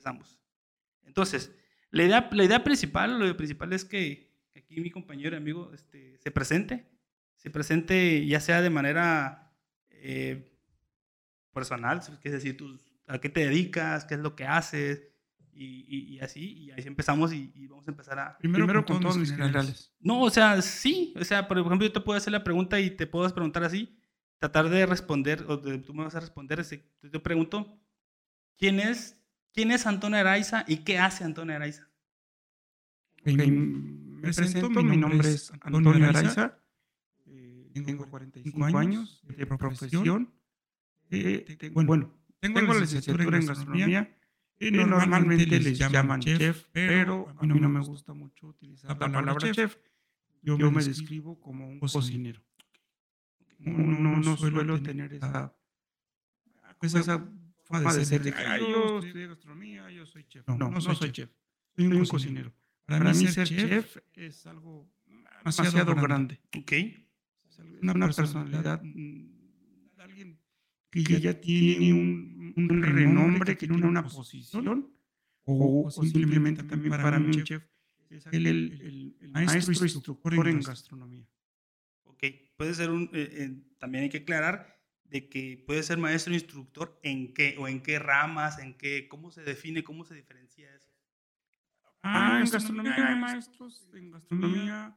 empezamos. Entonces, la idea, la idea principal, lo principal es que aquí mi compañero y amigo este, se presente, se presente ya sea de manera eh, personal, es decir, tú, a qué te dedicas, qué es lo que haces, y, y, así, y ahí empezamos y, vamos a empezar a... Primero, con todos mis generales. No, o sea, sí, o sea, por ejemplo, yo te puedo hacer la pregunta y te puedo preguntar así, tratar de responder, o tú me vas a responder, yo te pregunto, ¿quién es, quién es Antonio Araiza y qué hace Antonio Araiza? me presento, mi nombre es Antonio Araiza, eh, tengo 45 años de profesión, eh, bueno, tengo la licenciatura en gastronomía, y normalmente les llaman chef, pero a mí no me gusta mucho utilizar la palabra chef. Yo me describo como un cocinero. No, no, suelo tener esa, esa forma de ser de que yo estudié gastronomía, yo soy chef. No, no, soy chef. Soy un cocinero. Para, mí ser chef es algo demasiado grande. Ok. Una, una personalidad, mm, alguien que ya tiene un un, renombre, que tiene una posición, o, simplemente también para mí un chef es el, el, el, maestro instructor en gastronomía. Ok, puede ser un, eh, eh, también hay que aclarar de que puede ser maestro instructor en qué o en qué ramas, en qué, cómo se define, cómo se diferencia eso. Ah, en gastronomía hay maestros en gastronomía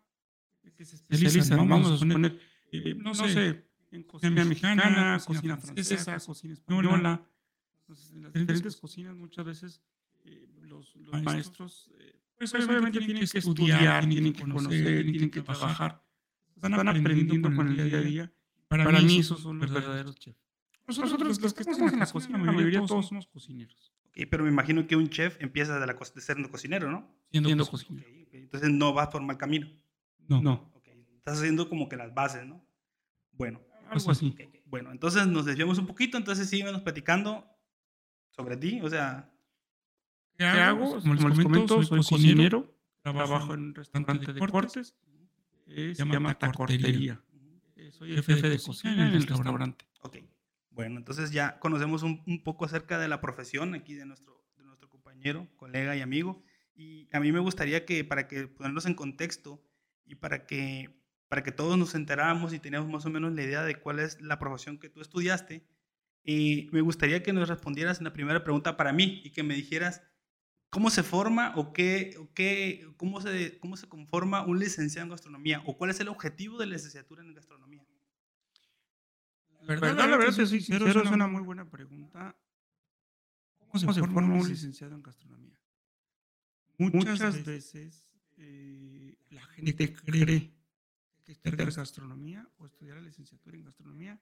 que se especializan, vamos a suponer, eh, no, sé, en cocina mexicana, cocina francesa, cocina española, entonces, en las diferentes cocinas muchas veces eh, los, los, maestros, eh, pues obviamente tienen que estudiar, tienen que conocer, tienen que trabajar. Van aprendiendo con el día a día. Para, para mí esos son los verdaderos chefs. Nosotros, los, que estamos en la cocina, la mayoría todos somos cocineros. Okay, pero me imagino que un chef empieza de, la, de ser un cocinero, ¿no? Siendo, cocinero. Entonces no vas por mal camino. No. no. Estás haciendo como que las bases, ¿no? Bueno. Algo así. Bueno, entonces nos desviamos un poquito, entonces síguenos platicando sobre ti, o sea... ¿Qué hago? Como, les comento, soy cocinero, trabajo en un restaurante de cortes, se llama Tacortería. Soy jefe de cocina en el restaurante. Ok, bueno, entonces ya conocemos un, un, poco acerca de la profesión aquí de nuestro, de nuestro compañero, colega y amigo. Y a mí me gustaría que, para que ponernos en contexto y para que, para que todos nos enteráramos y teníamos más o menos la idea de cuál es la profesión que tú estudiaste, y me gustaría que nos respondieras en la primera pregunta para mí y que me dijeras cómo se forma o qué, o qué cómo, se, cómo se conforma un licenciado en gastronomía o cuál es el objetivo de la licenciatura en gastronomía. La verdad, la verdad, sí, sí, es una muy buena pregunta. ¿Cómo se, forma un licenciado en gastronomía? Muchas, veces eh, la gente cree que estudiar gastronomía o estudiar la licenciatura en gastronomía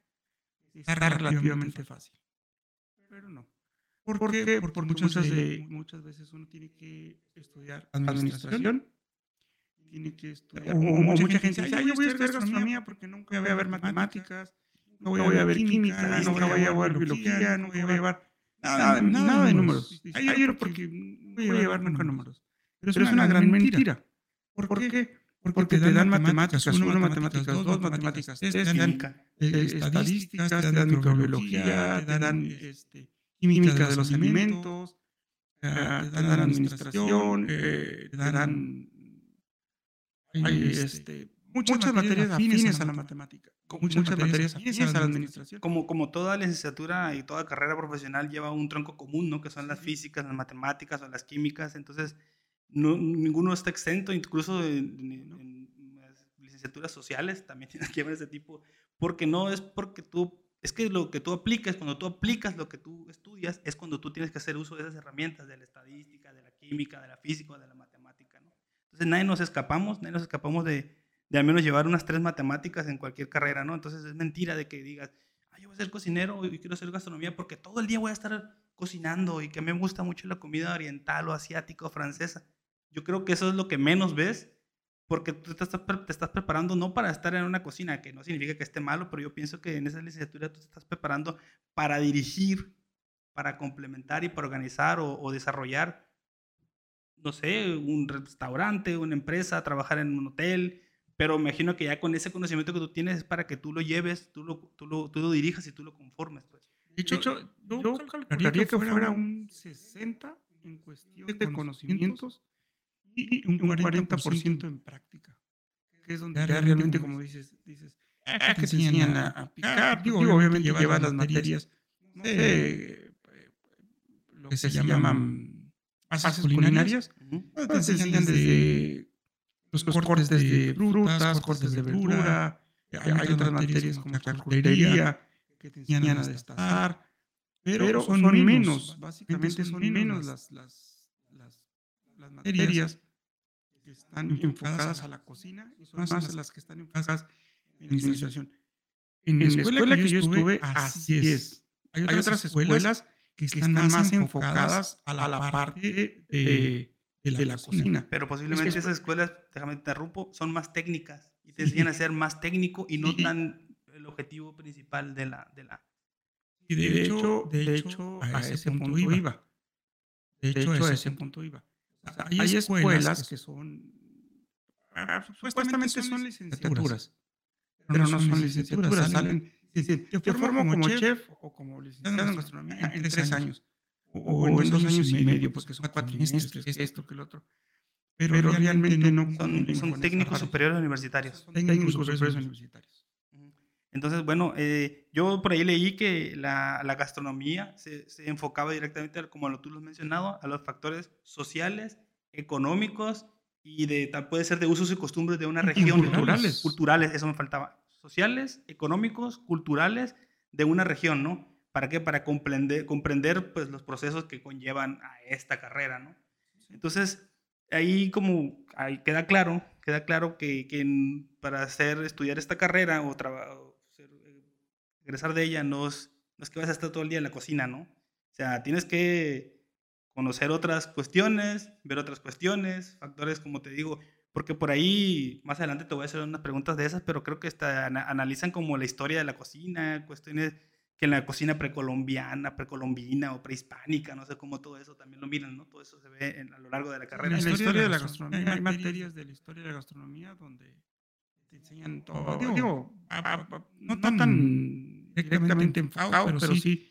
está relativamente fácil. Pero no. ¿Por, qué? Porque, muchas, de, muchas veces uno tiene que estudiar administración, tiene que estudiar, o, mucha gente dice, yo voy a estudiar gastronomía porque nunca voy a ver matemáticas, no voy a ver química, no voy a ver biología, no voy a llevar nada, nada de números. Ayer porque voy a llevar nunca números. Pero es una gran mentira. ¿Por qué? Porque, te, dan, matemáticas, uno, matemáticas, dos matemáticas, tres, te dan eh, estadísticas, te dan microbiología, te dan este, química de los alimentos, ah, te dan administración, eh, te dan este, este, muchas, materias afines a la matemática, muchas, materias afines a la administración. Como, como toda licenciatura y toda carrera profesional lleva un tronco común, ¿no? Que son las físicas, las matemáticas o las químicas, entonces no, ninguno está exento, incluso en, licenciaturas sociales también tienes que ver ese tipo, porque no es porque tú, es que lo que tú aplicas, cuando tú aplicas lo que tú estudias, es cuando tú tienes que hacer uso de esas herramientas, de la estadística, de la química, de la física, de la matemática, ¿no? Entonces nadie nos escapamos, nadie nos escapamos de, al menos llevar unas tres matemáticas en cualquier carrera, ¿no? Entonces es mentira de que digas, ah, yo voy a ser cocinero y quiero hacer gastronomía porque todo el día voy a estar cocinando y que me gusta mucho la comida oriental o asiática o francesa. Yo creo que eso es lo que menos ves, porque tú te estás, te estás preparando no para estar en una cocina, que no significa que esté malo, pero yo pienso que en esa licenciatura tú te estás preparando para dirigir, para complementar y para organizar o, desarrollar, no sé, un restaurante, una empresa, trabajar en un hotel, pero me imagino que ya con ese conocimiento que tú tienes es para que tú lo lleves, tú lo, tú lo, tú lo dirijas y tú lo conformes. Pues. De hecho, yo, yo calcularía que fuera un 60 en cuestión de conocimientos y un 40% en práctica, que es donde realmente, como dices, dices ah, que te enseñan a, picar, digo, obviamente llevas las materias, no sé, lo que se llaman bases culinarias, te enseñan desde los cortes de frutas, cortes de verdura, hay otras materias como charcutería que te enseñan a destazar, pero son menos, básicamente son menos las, las, las materias que están enfocadas a la cocina y son más las que están enfocadas en la administración. En, la escuela que yo estuve, así es. Hay otras escuelas que están más enfocadas a la parte de, de la cocina. Pero posiblemente esas escuelas, déjame te interrumpo, son más técnicas y te enseñan a ser más técnico y no tan el objetivo principal de la... De la y de, hecho, de hecho, a ese punto iba. De hecho, a ese punto iba. Hay, escuelas que son, ah, supuestamente son licenciaturas, pero no son licenciaturas, salen, te forman como chef o como licenciado en gastronomía en tres años, o, en dos años y medio, porque son cuatro trimestres, esto, que el otro. Pero, realmente no son, son técnicos superiores universitarios. Son técnicos superiores universitarios. Entonces, bueno, eh, yo por ahí leí que la, la gastronomía se, se, enfocaba directamente, como lo, tú lo has mencionado, a los factores sociales, económicos y de, puede ser de usos y costumbres de una región. Culturales. Culturales, eso me faltaba. Sociales, económicos, culturales de una región, ¿no? ¿Para qué? Para comprender, comprender pues, los procesos que conllevan a esta carrera, ¿no? Entonces, ahí como ahí queda claro, queda claro que, que para hacer, estudiar esta carrera o, trabajar regresar de ella no es, no es que vas a estar todo el día en la cocina, ¿no? O sea, tienes que conocer otras cuestiones, ver otras cuestiones, factores, como te digo, porque por ahí más adelante te voy a hacer unas preguntas de esas, pero creo que está, analizan como la historia de la cocina, cuestiones que en la cocina precolombiana, precolombina o prehispánica, no sé cómo todo eso también lo miran, ¿no? Todo eso se ve a lo largo de la carrera. En la historia de la gastronomía, hay materias de la historia de la gastronomía donde te enseñan todo. Digo, no, tan directamente enfocado, pero, pero sí,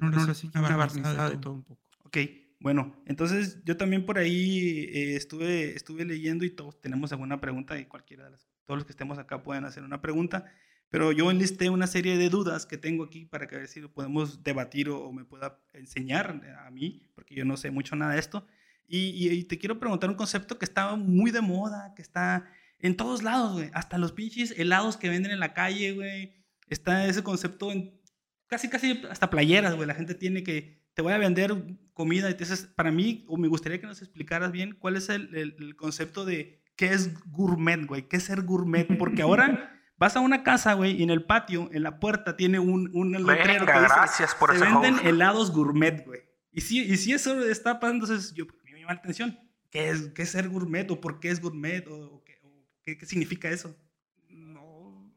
una, una barnizada de todo un poco. Ok, bueno, entonces yo también por ahí eh, estuve, estuve leyendo y todos tenemos alguna pregunta y cualquiera de las, todos los que estemos acá pueden hacer una pregunta, pero yo enlisté una serie de dudas que tengo aquí para que a ver si lo podemos debatir o, me pueda enseñar a mí, porque yo no sé mucho nada de esto. Y, y, te quiero preguntar un concepto que está muy de moda, que está en todos lados, güey. Hasta los pinches helados que venden en la calle, güey. Está ese concepto en casi, casi hasta playeras, güey. La gente tiene que, te voy a vender comida. Entonces, para mí, o me gustaría que nos explicaras bien cuál es el, el, concepto de qué es gourmet, güey. ¿Qué es ser gourmet? Porque ahora... Vas a una casa, güey, y en el patio, en la puerta, tiene un, un letrero que dice, gracias por se venden helados gourmet, güey. Y si, y si eso está pasando, entonces yo, me llama la atención. ¿Qué es, ¿Qué es ser gourmet? ¿O por qué es gourmet? ¿O ¿Qué, significa eso? No.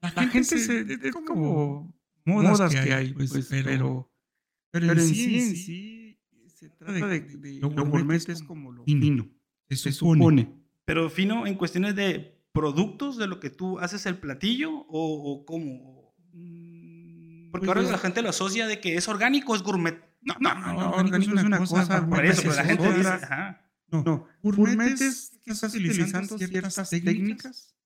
La, gente, se, es como modas, que hay, pues, pues pero, pero, en sí, en sí, se trata de, de, lo gourmet es como lo fino, se, supone. Pero fino en cuestiones de productos de lo que tú haces el platillo o, o cómo? Mm, Porque pues ahora la gente lo asocia de que es orgánico, es gourmet. No, no, no, no orgánico es una cosa. Por eso, pero la gente dice, ajá. No, no. Gourmet es que estás utilizando ciertas técnicas.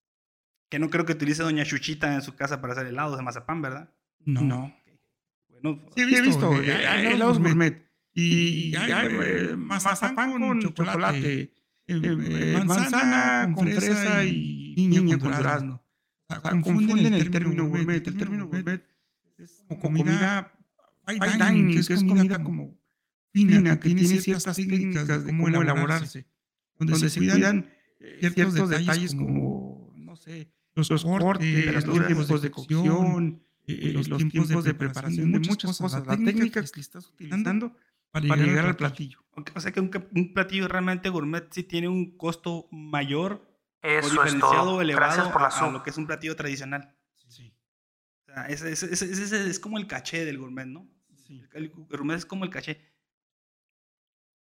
Que no creo que utilice Doña Chuchita en su casa para hacer helados de mazapán, ¿verdad? No. no. Bueno, sí, he visto, eh, helados gourmet. Y, hay eh, mazapán con chocolate, eh, manzana con fresa y niña con durazno. Confunden el término gourmet. El término gourmet es como comida fine dining, que es comida como fina, que, tiene ciertas técnicas de cómo elaborarse, donde, se cuidan ciertos, detalles como, no sé, los, cortes, los tiempos de cocción, eh, los, tiempos de preparación de muchas cosas, las técnicas que estás utilizando para llegar al platillo. O sea que un, platillo realmente gourmet sí tiene un costo mayor Eso o diferenciado elevado a, lo que es un platillo tradicional. Sí. O sea, es, es, es, es, como el caché del gourmet, ¿no? Sí. El, gourmet es como el caché.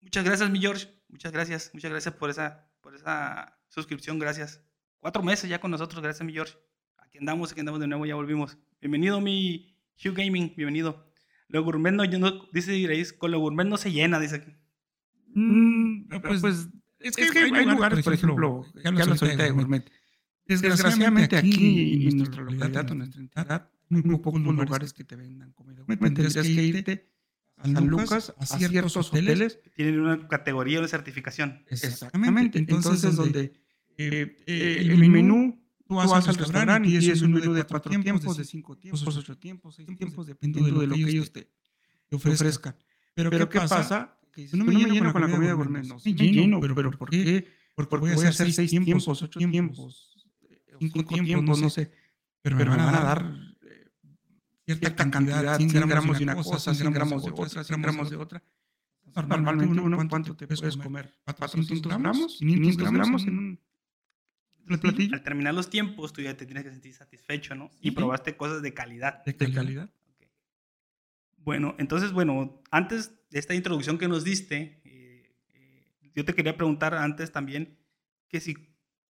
Muchas gracias, mi George. Muchas gracias. Muchas gracias por esa, por esa suscripción. Gracias. Cuatro meses ya con nosotros. Gracias, mi George. Aquí andamos, aquí andamos de nuevo. Ya volvimos. Bienvenido, mi Hugh Gaming. Bienvenido. Lo gourmet no, dice Grace, con lo gourmet no se llena, dice aquí. Mm, pues, pues, es que, hay, lugares, por ejemplo, ya lo ahorita de gourmet. Desgraciadamente aquí, en nuestra localidad, en nuestra entidad, muy pocos lugares que te vendan comida gourmet. Tendrías que irte a San Lucas, a ciertos hoteles. Tienen una categoría, una certificación. Exactamente. Entonces, donde eh, eh, el menú Tú vas, al restaurante y es un menú de cuatro tiempos, de cinco tiempos, ocho tiempos, seis tiempos, dependiendo de lo que ellos te, ofrezcan. Pero, ¿qué, pasa? Que no me lleno con la comida gourmet. No, me lleno, pero, ¿por qué? Porque voy a hacer seis tiempos, ocho tiempos, cinco tiempos, no sé. Pero me van a dar eh, cierta cantidad, 100 gramos de una cosa, 100 gramos de otra, 100 gramos de otra. Normalmente uno, ¿cuánto te puedes comer? ¿400 gramos? ¿500 gramos en un al terminar los tiempos, tú ya te tienes que sentir satisfecho, ¿no? Y probaste cosas de calidad. De calidad. Bueno, entonces, bueno, antes de esta introducción que nos diste, eh, eh, yo te quería preguntar antes también que si,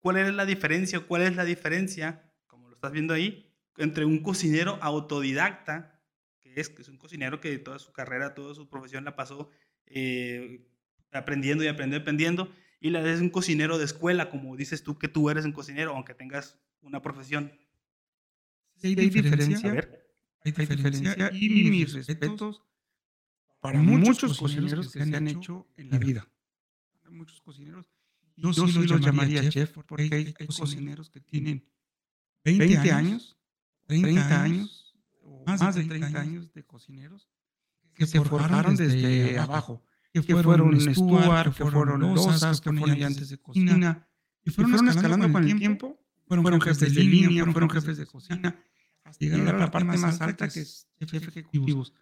¿cuál es la diferencia, cuál es la diferencia, como lo estás viendo ahí, entre un cocinero autodidacta, que es, que es un cocinero que toda su carrera, toda su profesión la pasó eh, aprendiendo y aprendiendo y aprendiendo, y la de un cocinero de escuela, como dices tú que tú eres un cocinero, aunque tengas una profesión. Sí, hay diferencia. A ver. Hay diferencia y mis respetos para muchos cocineros que se han hecho en la vida. Hay muchos cocineros. Yo, sí los llamaría chef porque hay, cocineros que tienen 20 años, 30 años, o más de 30 años de cocineros que se forjaron desde abajo que fueron, Stuart, que fueron losas, que fueron ayudantes de cocina, y fueron, escalando con el tiempo, fueron, jefes de línea, fueron jefes de cocina, hasta llegar a la parte más alta que es jefe ejecutivos.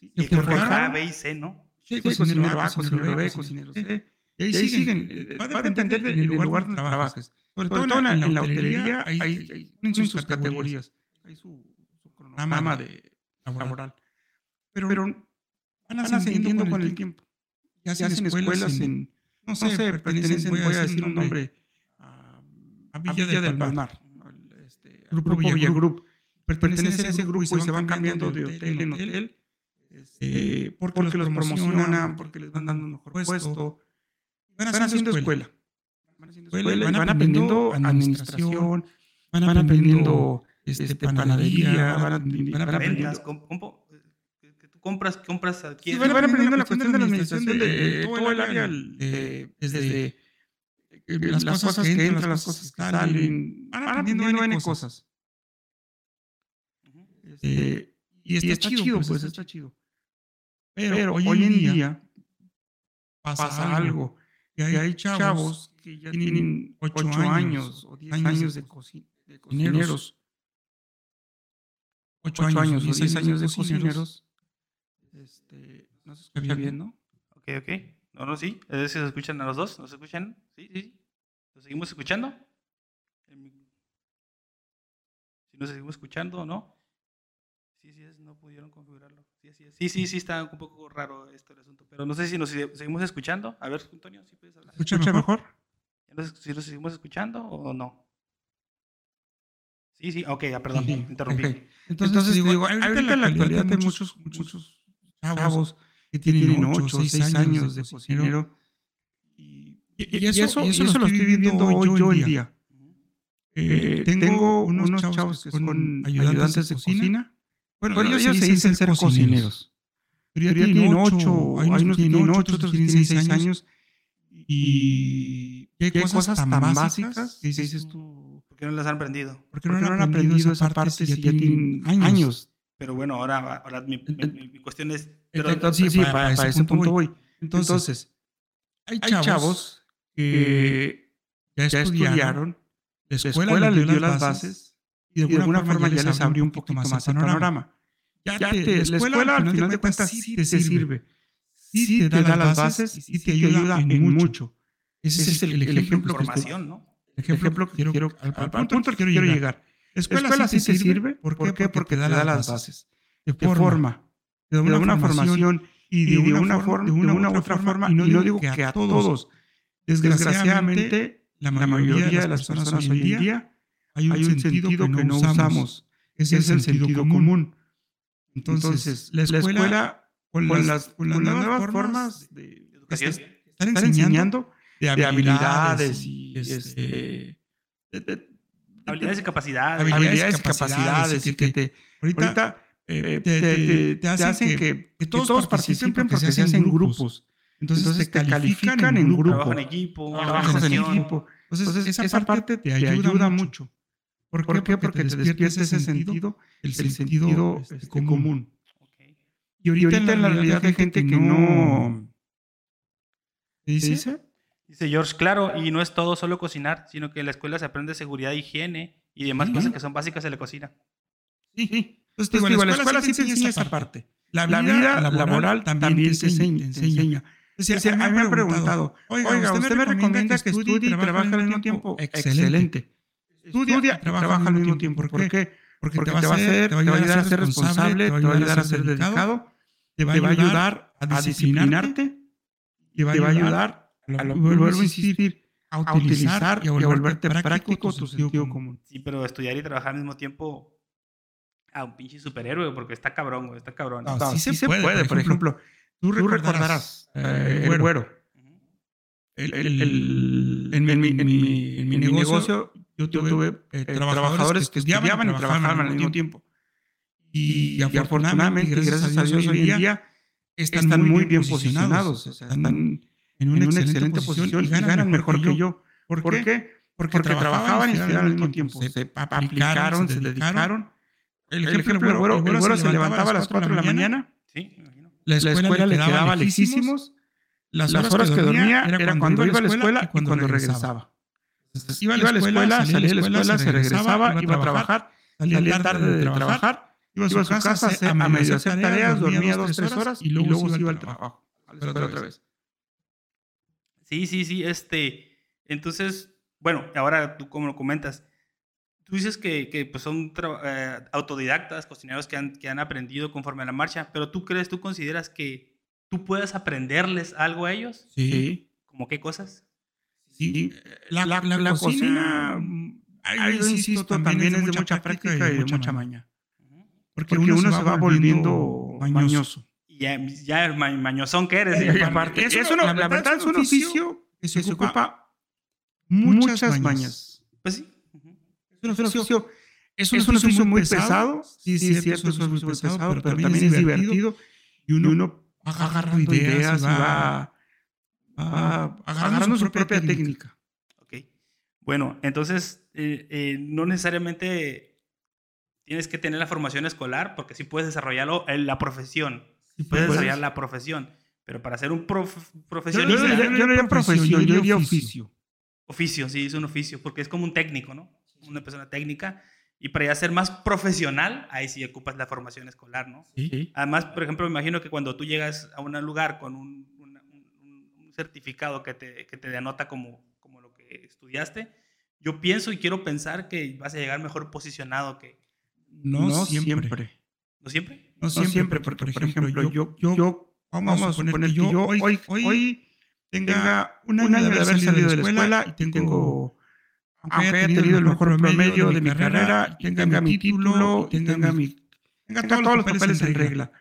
Y que A, B y C, ¿no? Sí, cocinero A, cocinero B, cocinero C. Y ahí siguen. Eh, va a depender del lugar donde trabajes. Sobre todo en la hotelería hay sus categorías. Hay su cronograma laboral. Pero van ascendiendo con el tiempo. ya hacen, hacen escuelas, en, no sé, sé pertenecen, voy a decir un nombre, a, a Villa, Villa del Palmar, este, Grupo, Grupo Villa Group. Pertenecen a ese grupo y se van cambiando de hotel en hotel, este, porque, porque, los promocionan, porque les van dando un mejor puesto. Van haciendo escuela. Van haciendo escuela y van aprendiendo administración, van aprendiendo este, este panadería, van aprendiendo compras, compras, aquí. Sí, van, aprendiendo la cuestión de la administración de, todo el área, desde, las, cosas que entran, las cosas que salen, van aprendiendo N cosas. Este, y está, está chido, pues, pues está chido. Pero, hoy en día pasa algo, que hay, chavos que ya tienen 8 años o 10 años de, cocineros. 8 años o 10 años de cocineros este, no se escucha bien, ¿no? Ok, ok. No, no, sí. Es decir, se escuchan a los dos. ¿No se escuchan? Sí, sí, sí. ¿Nos seguimos escuchando? Si nos seguimos escuchando o no. Sí, sí, es, no pudieron configurarlo. Sí, sí, sí, sí, sí, está un poco raro esto el asunto. Pero no sé si nos seguimos escuchando. A ver, Antonio, si puedes hablar. ¿Escucha mejor? ¿Si nos seguimos escuchando o no? Sí, sí, ok, ya, perdón, interrumpí. Entonces, Entonces, digo, ahorita en la actualidad hay muchos, muchos chavos que tienen 8 o 6 años de cocinero. Y, eso, eso, lo estoy viviendo hoy yo en día. Eh, tengo unos chavos que son ayudantes de cocina. Bueno, ellos se dicen ser cocineros. Pero ya tienen 8, hay unos que tienen 8, otros tienen 6 años. Y hay cosas tan básicas que dices tú. ¿Por qué no las han aprendido? ¿Por qué no, han aprendido esa parte si ya tienen años? Pero bueno, ahora, ahora mi, cuestión es... Entonces, sí, para, ese punto voy. Entonces, hay chavos que ya estudiaron, la escuela, les dio las bases y de alguna, forma ya les abrió un poquito más el panorama. Ya, te, la escuela, al final de cuentas sí te sirve, sí te da las bases y sí te ayuda en mucho. Ese es el, ejemplo. Formación, ¿no? El ejemplo que quiero, al, punto que quiero llegar. Escuela, escuela sí, te sirve. ¿Por qué? Porque, te da las bases. De forma, de una, formación y de, una, forma, de una, otra forma. Y no, digo que a todos. Desgraciadamente, la mayoría de las personas hoy en día hay un sentido que no usamos. Ese es el sentido común. Entonces, la escuela, con, las, nuevas formas de educación estar enseñando de habilidades, y este, habilidades y capacidades. Habilidades y capacidades. Que ahorita, te, hacen que, todos, participen porque se hacen grupos. Entonces, te califican en grupo. Trabajo en equipo. Trabajas en equipo. Entonces, esa, parte te ayuda, mucho. ¿Por, qué? Porque, te despierta ese sentido, el sentido, este, este, común. Y ahorita, en la realidad hay gente que no... ¿Qué dice? Dice George, claro, y no es todo solo cocinar, sino que en la escuela se aprende seguridad, higiene y demás cosas que son básicas en la cocina. Sí, sí. Entonces, digo, la escuela sí te enseña esa parte. La vida, laboral, también, te enseña. a mí me han preguntado, oiga, ¿usted, me recomienda que estudie y trabaje al mismo tiempo? Excelente. Estudia y trabaja al mismo tiempo. ¿Por qué? Porque, te, va a hacer, te va a ayudar a ser responsable, te va a ayudar a ser dedicado, te va a ayudar a disciplinarte, te va a ayudar a lo, vuelvo a insistir, a utilizar y a volverte práctico tu sentido común. Sí, pero estudiar y trabajar al mismo tiempo a un pinche superhéroe, porque está cabrón, güey, está cabrón. No, sí, se, puede, por ejemplo, tú, recordarás eh, el güero. El, el, en, mi, en, mi, en, mi, negocio, yo tuve, eh, eh, trabajadores que estudiaban y trabajaban al mismo tiempo. Y, afortunadamente, gracias a Dios, hoy en día están, muy bien posicionados. están en una, excelente, posición, y ganan, mejor que yo. ¿Por, qué? Porque, trabajaban y estudiaban al mismo tiempo. Se, aplicaron, se dedicaron. El ejemplo, el güero, se levantaba a las 4 de la mañana. Sí, La escuela, le quedaba lejísimos. Las horas, que dormía era cuando iba a la escuela y cuando, regresaba. iba a la escuela, salía de la escuela, se regresaba, iba a trabajar, salía tarde de trabajar, iba a su casa a medio hacer tareas, dormía dos, tres horas y luego se iba al trabajo. otra vez. Sí, sí, sí. Este, entonces, bueno, ahora tú como lo comentas, tú dices que, que pues son eh, autodidactas, cocineros que han, que han aprendido conforme a la marcha, pero tú crees, tú consideras que tú puedes aprenderles algo a ellos? Sí. ¿Cómo qué cosas? Sí, la, la, la, cocina, ahí insisto, también es de mucha práctica y de mucha maña. Porque, uno, se va volviendo mañoso ya, ya mañosón que eres. es la verdad es un oficio que se, ocupa muchas, mañas. Pues sí. Es un oficio, es un, oficio muy pesado. Sí, sí, es cierto, es un oficio muy pesado, pero, también es divertido. Y uno, uno va agarrando ideas, va, va, agarrando, su propia técnica. Ok. Bueno, entonces, eh, eh, no necesariamente tienes que tener la formación escolar, porque sí puedes desarrollarlo en la profesión puedes desarrollar la profesión. Pero para ser un profesionista. Yo, no diría profesión, yo diría oficio. Oficio, sí, es un oficio, porque es como un técnico, ¿no? Una persona técnica. Y para ya ser más profesional, ahí sí ocupas la formación escolar, ¿no? Sí. Además, por ejemplo, me imagino que cuando tú llegas a un lugar con un, un, certificado que te, que te denota como, como lo que estudiaste, yo pienso y quiero pensar que vas a llegar mejor posicionado que... No, siempre. ¿No siempre? No siempre, porque, por ejemplo, yo, yo, vamos, a suponer que yo hoy, hoy, tenga un año, de haber salido de la escuela y tengo, aunque haya tenido el mejor promedio de mi carrera, tenga mi título, tenga, mi, tenga todos los papeles en regla.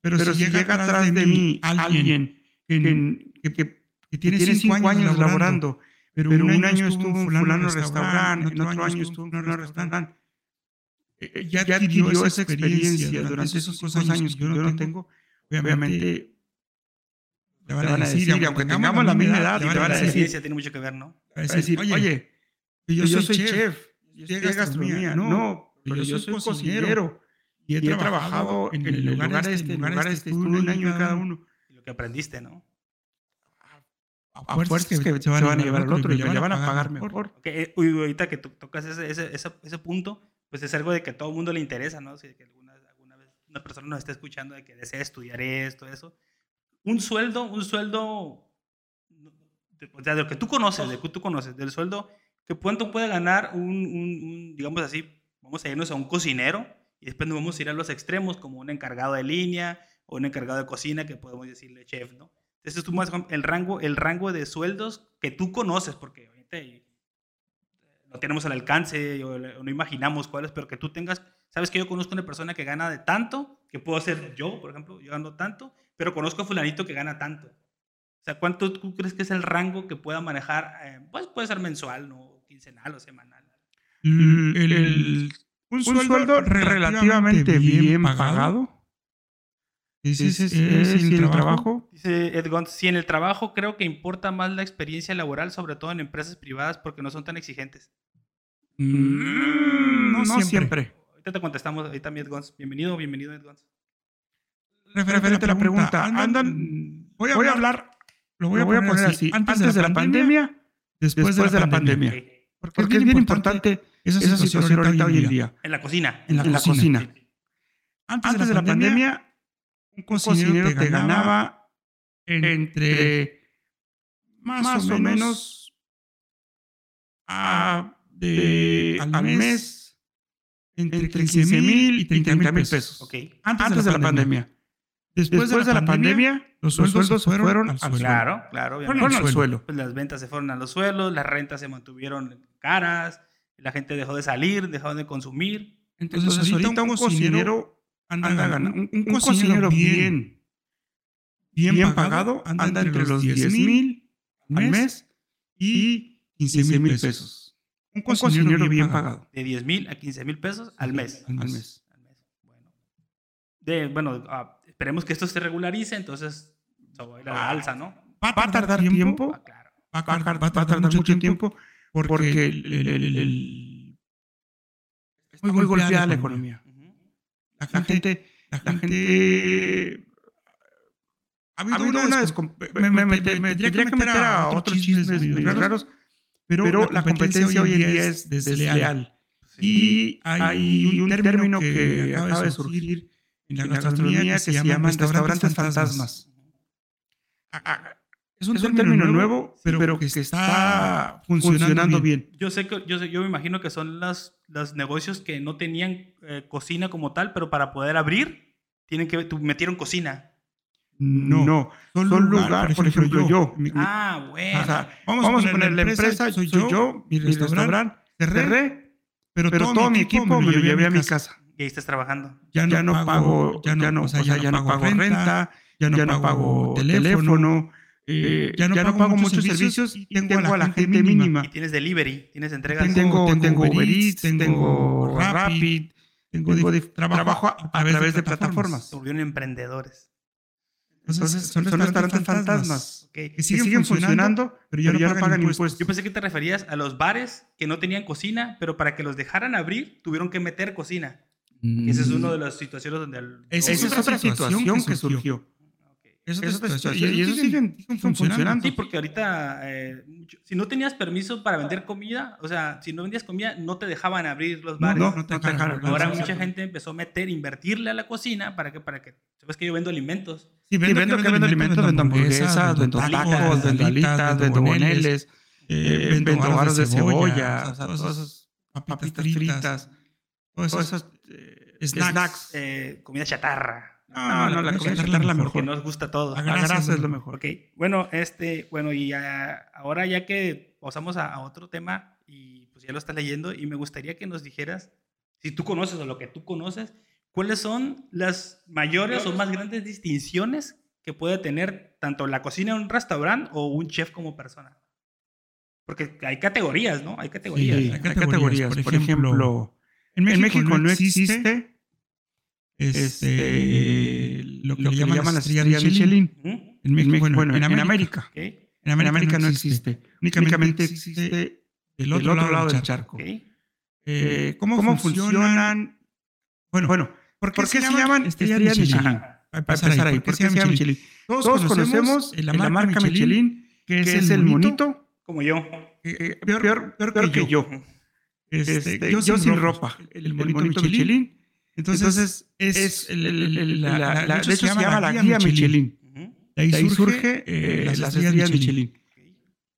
Pero, si llega atrás de mí alguien que, que, tiene cinco años laborando, pero un año estuvo en fulano restaurante, en otro año estuvo en fulano restaurante, eh, eh, ya, adquirió esa experiencia durante esos, esos años que yo no tengo, obviamente le van a decir, aunque tengamos la misma edad, te van a decir, tiene mucho que ver, ¿no? Va a decir, oye, yo, soy chef, yo soy gastronomía, no, pero yo soy cocinero y he trabajado en el lugar este, en lugar este, un año en cada uno. Y lo que aprendiste, ¿no? A fuerzas que, se van a llevar al otro y le van a pagar mejor. Okay, ahorita que tocas ese, ese, ese, ese punto, pues es algo de que a todo el mundo le interesa, ¿no? Si que alguna, alguna vez una persona nos está escuchando de que desea estudiar esto, eso. Un sueldo, un sueldo, o sea, de lo que tú conoces, de que tú conoces, del sueldo, que cuánto puede ganar un, un, digamos así, vamos a irnos a un cocinero y después nos vamos a ir a los extremos como un encargado de línea o un encargado de cocina que podemos decirle chef, ¿no? Entonces tú más el rango, el rango de sueldos que tú conoces, porque obviamente no tenemos el alcance o, no imaginamos cuáles, pero que tú tengas, sabes que yo conozco una persona que gana de tanto, que puedo ser yo, por ejemplo, yo gano tanto, pero conozco a fulanito que gana tanto. sea, ¿cuánto tú crees que es el rango que pueda manejar? Eh, pues puede ser mensual, ¿no? Quincenal o semanal. Mm, el, un, sueldo, relativamente bien pagado. Dice, es, el trabajo? Dice Edgon, si en el trabajo creo que importa más la experiencia laboral, sobre todo en empresas privadas, porque no son tan exigentes. Mm, no, siempre. Ahorita te contestamos, ahí también Edgons. Bienvenido, bienvenido Edgons. Referente a la pregunta, andan, voy, a hablar, lo voy, a, poner así, antes, de la pandemia, después, de la, pandemia. Porque, es bien importante esa situación, ahorita hoy en día. En la cocina. En la, cocina. Antes, de la pandemia un cocinero, te ganaba entre más, o menos a, de, al mes entre 15 mil y 30 mil pesos. Okay. Antes, de la, pandemia. Después, de, la pandemia, los sueldos, fueron, al suelo. Claro, claro. Fueron al suelo. Pues las ventas se fueron a los suelos, las rentas se mantuvieron caras, la gente dejó de salir, dejó de consumir. Entonces, ahorita, un cocinero anda, ganando, un, cocinero bien, bien, pagado, anda, entre los 10 mil al mes y 15 mil pesos. Un cocinero, bien, pagado. De 10 mil a 15 mil pesos al mes. Al mes. Bueno, de, bueno ah, esperemos que esto se regularice, entonces va a a la alza, ¿no? Va, a tardar tiempo. Ah, claro. va, a tardar, mucho tiempo, porque, el, el, muy, muy golpeada la economía. La gente, la gente, ha habido, una, me, tendría que meter a otros chismes raros, pero, la competencia hoy en día es desleal. Y hay un término que acaba de surgir en la gastronomía que se llama restaurantes fantasmas. Es un, término, nuevo, pero, que, está funcionando, bien. Yo sé que yo, sé, yo me imagino que son los, los negocios que no tenían eh, cocina como tal, pero para poder abrir tienen que metieron cocina. No, no son, lugar, por ejemplo, yo. ah, bueno. vamos, a poner la empresa, soy yo, mi, restaurante, cerré, pero, todo, mi equipo me lo llevé a mi casa. Y ahí estás trabajando. Ya no, pago, ya no, o sea, ya, no pago renta, ya no, pago teléfono eh, ya, no, pago, muchos servicios, y tengo, a la, gente, mínima. Y tienes delivery, tienes entregas. Tengo, tengo, Uber Eats, tengo Rapid, tengo, trabajo, a, través de plataformas. Se volvieron emprendedores. Entonces, son, restaurantes fantasmas, que, siguen, funcionando, pero ya, no, pagan impuestos. Yo pensé que te referías a los bares que no tenían cocina, pero para que los dejaran abrir tuvieron que meter cocina. Mm. Esa es una de las situaciones donde... Esa es otra situación que surgió. Eso, y, eso siguen, funcionando. Sí, porque ahorita, eh, si no tenías permiso para vender comida, o sea, si no vendías comida, no te dejaban abrir los bares. No, no, te dejaron. Ahora mucha gente empezó a meter, invertirle a la cocina para que, para que, sabes que yo vendo alimentos. Sí, vendo, vendo, que vendo alimentos, vendo hamburguesas, vendo tacos, vendo alitas, vendo boneles, eh, vendo aros de cebolla, todas esas papitas fritas, todos esos eh, snacks, comida chatarra. No, no, la, comida es la mejor. Que nos gusta todo. La grasa, es lo mejor. Ok, bueno, este, bueno, y ahora ya que pasamos a, otro tema y pues ya lo estás leyendo y me gustaría que nos dijeras, si tú conoces o lo que tú conoces, ¿cuáles son las mayores o más grandes distinciones que puede tener tanto la cocina en un restaurante o un chef como persona? Porque hay categorías, ¿no? Hay categorías. Sí, hay, categorías. Por, ejemplo, en México, no existe este, lo que, llaman, la estrella Michelin. En México, bueno, en, América. En América, no existe. Únicamente existe del otro, lado, del charco. Eh, ¿cómo, funcionan? Bueno, bueno ¿por qué, se, llaman estrellas Michelin? Para empezar ahí, ¿por qué se llama Michelin? Todos, conocemos la marca, Michelin, que es, el monito. Como yo. peor, peor, que, yo. Este, yo, sin ropa. El, monito Michelin entonces, es, la, de hecho, se llama la guía Michelin. De ahí, surge eh, las, las estrellas Michelin.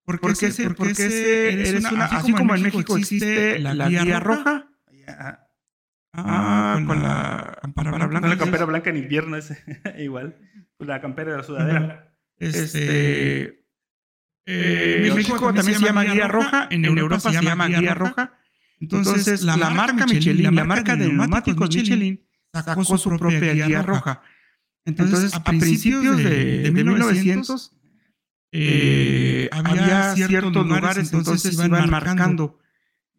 ¿Por qué, ese, eres una, así como en México existe la guía roja? Ah, con, la campera blanca. Con la campera blanca en invierno es igual. Con la campera de la sudadera. Este, eh, en México también se llama guía roja, en Europa se llama guía roja. Entonces, la, marca Michelin, la marca de neumáticos Michelin, sacó su propia guía roja. Entonces, a principios de, 1900, eh, había ciertos lugares, entonces iban marcando.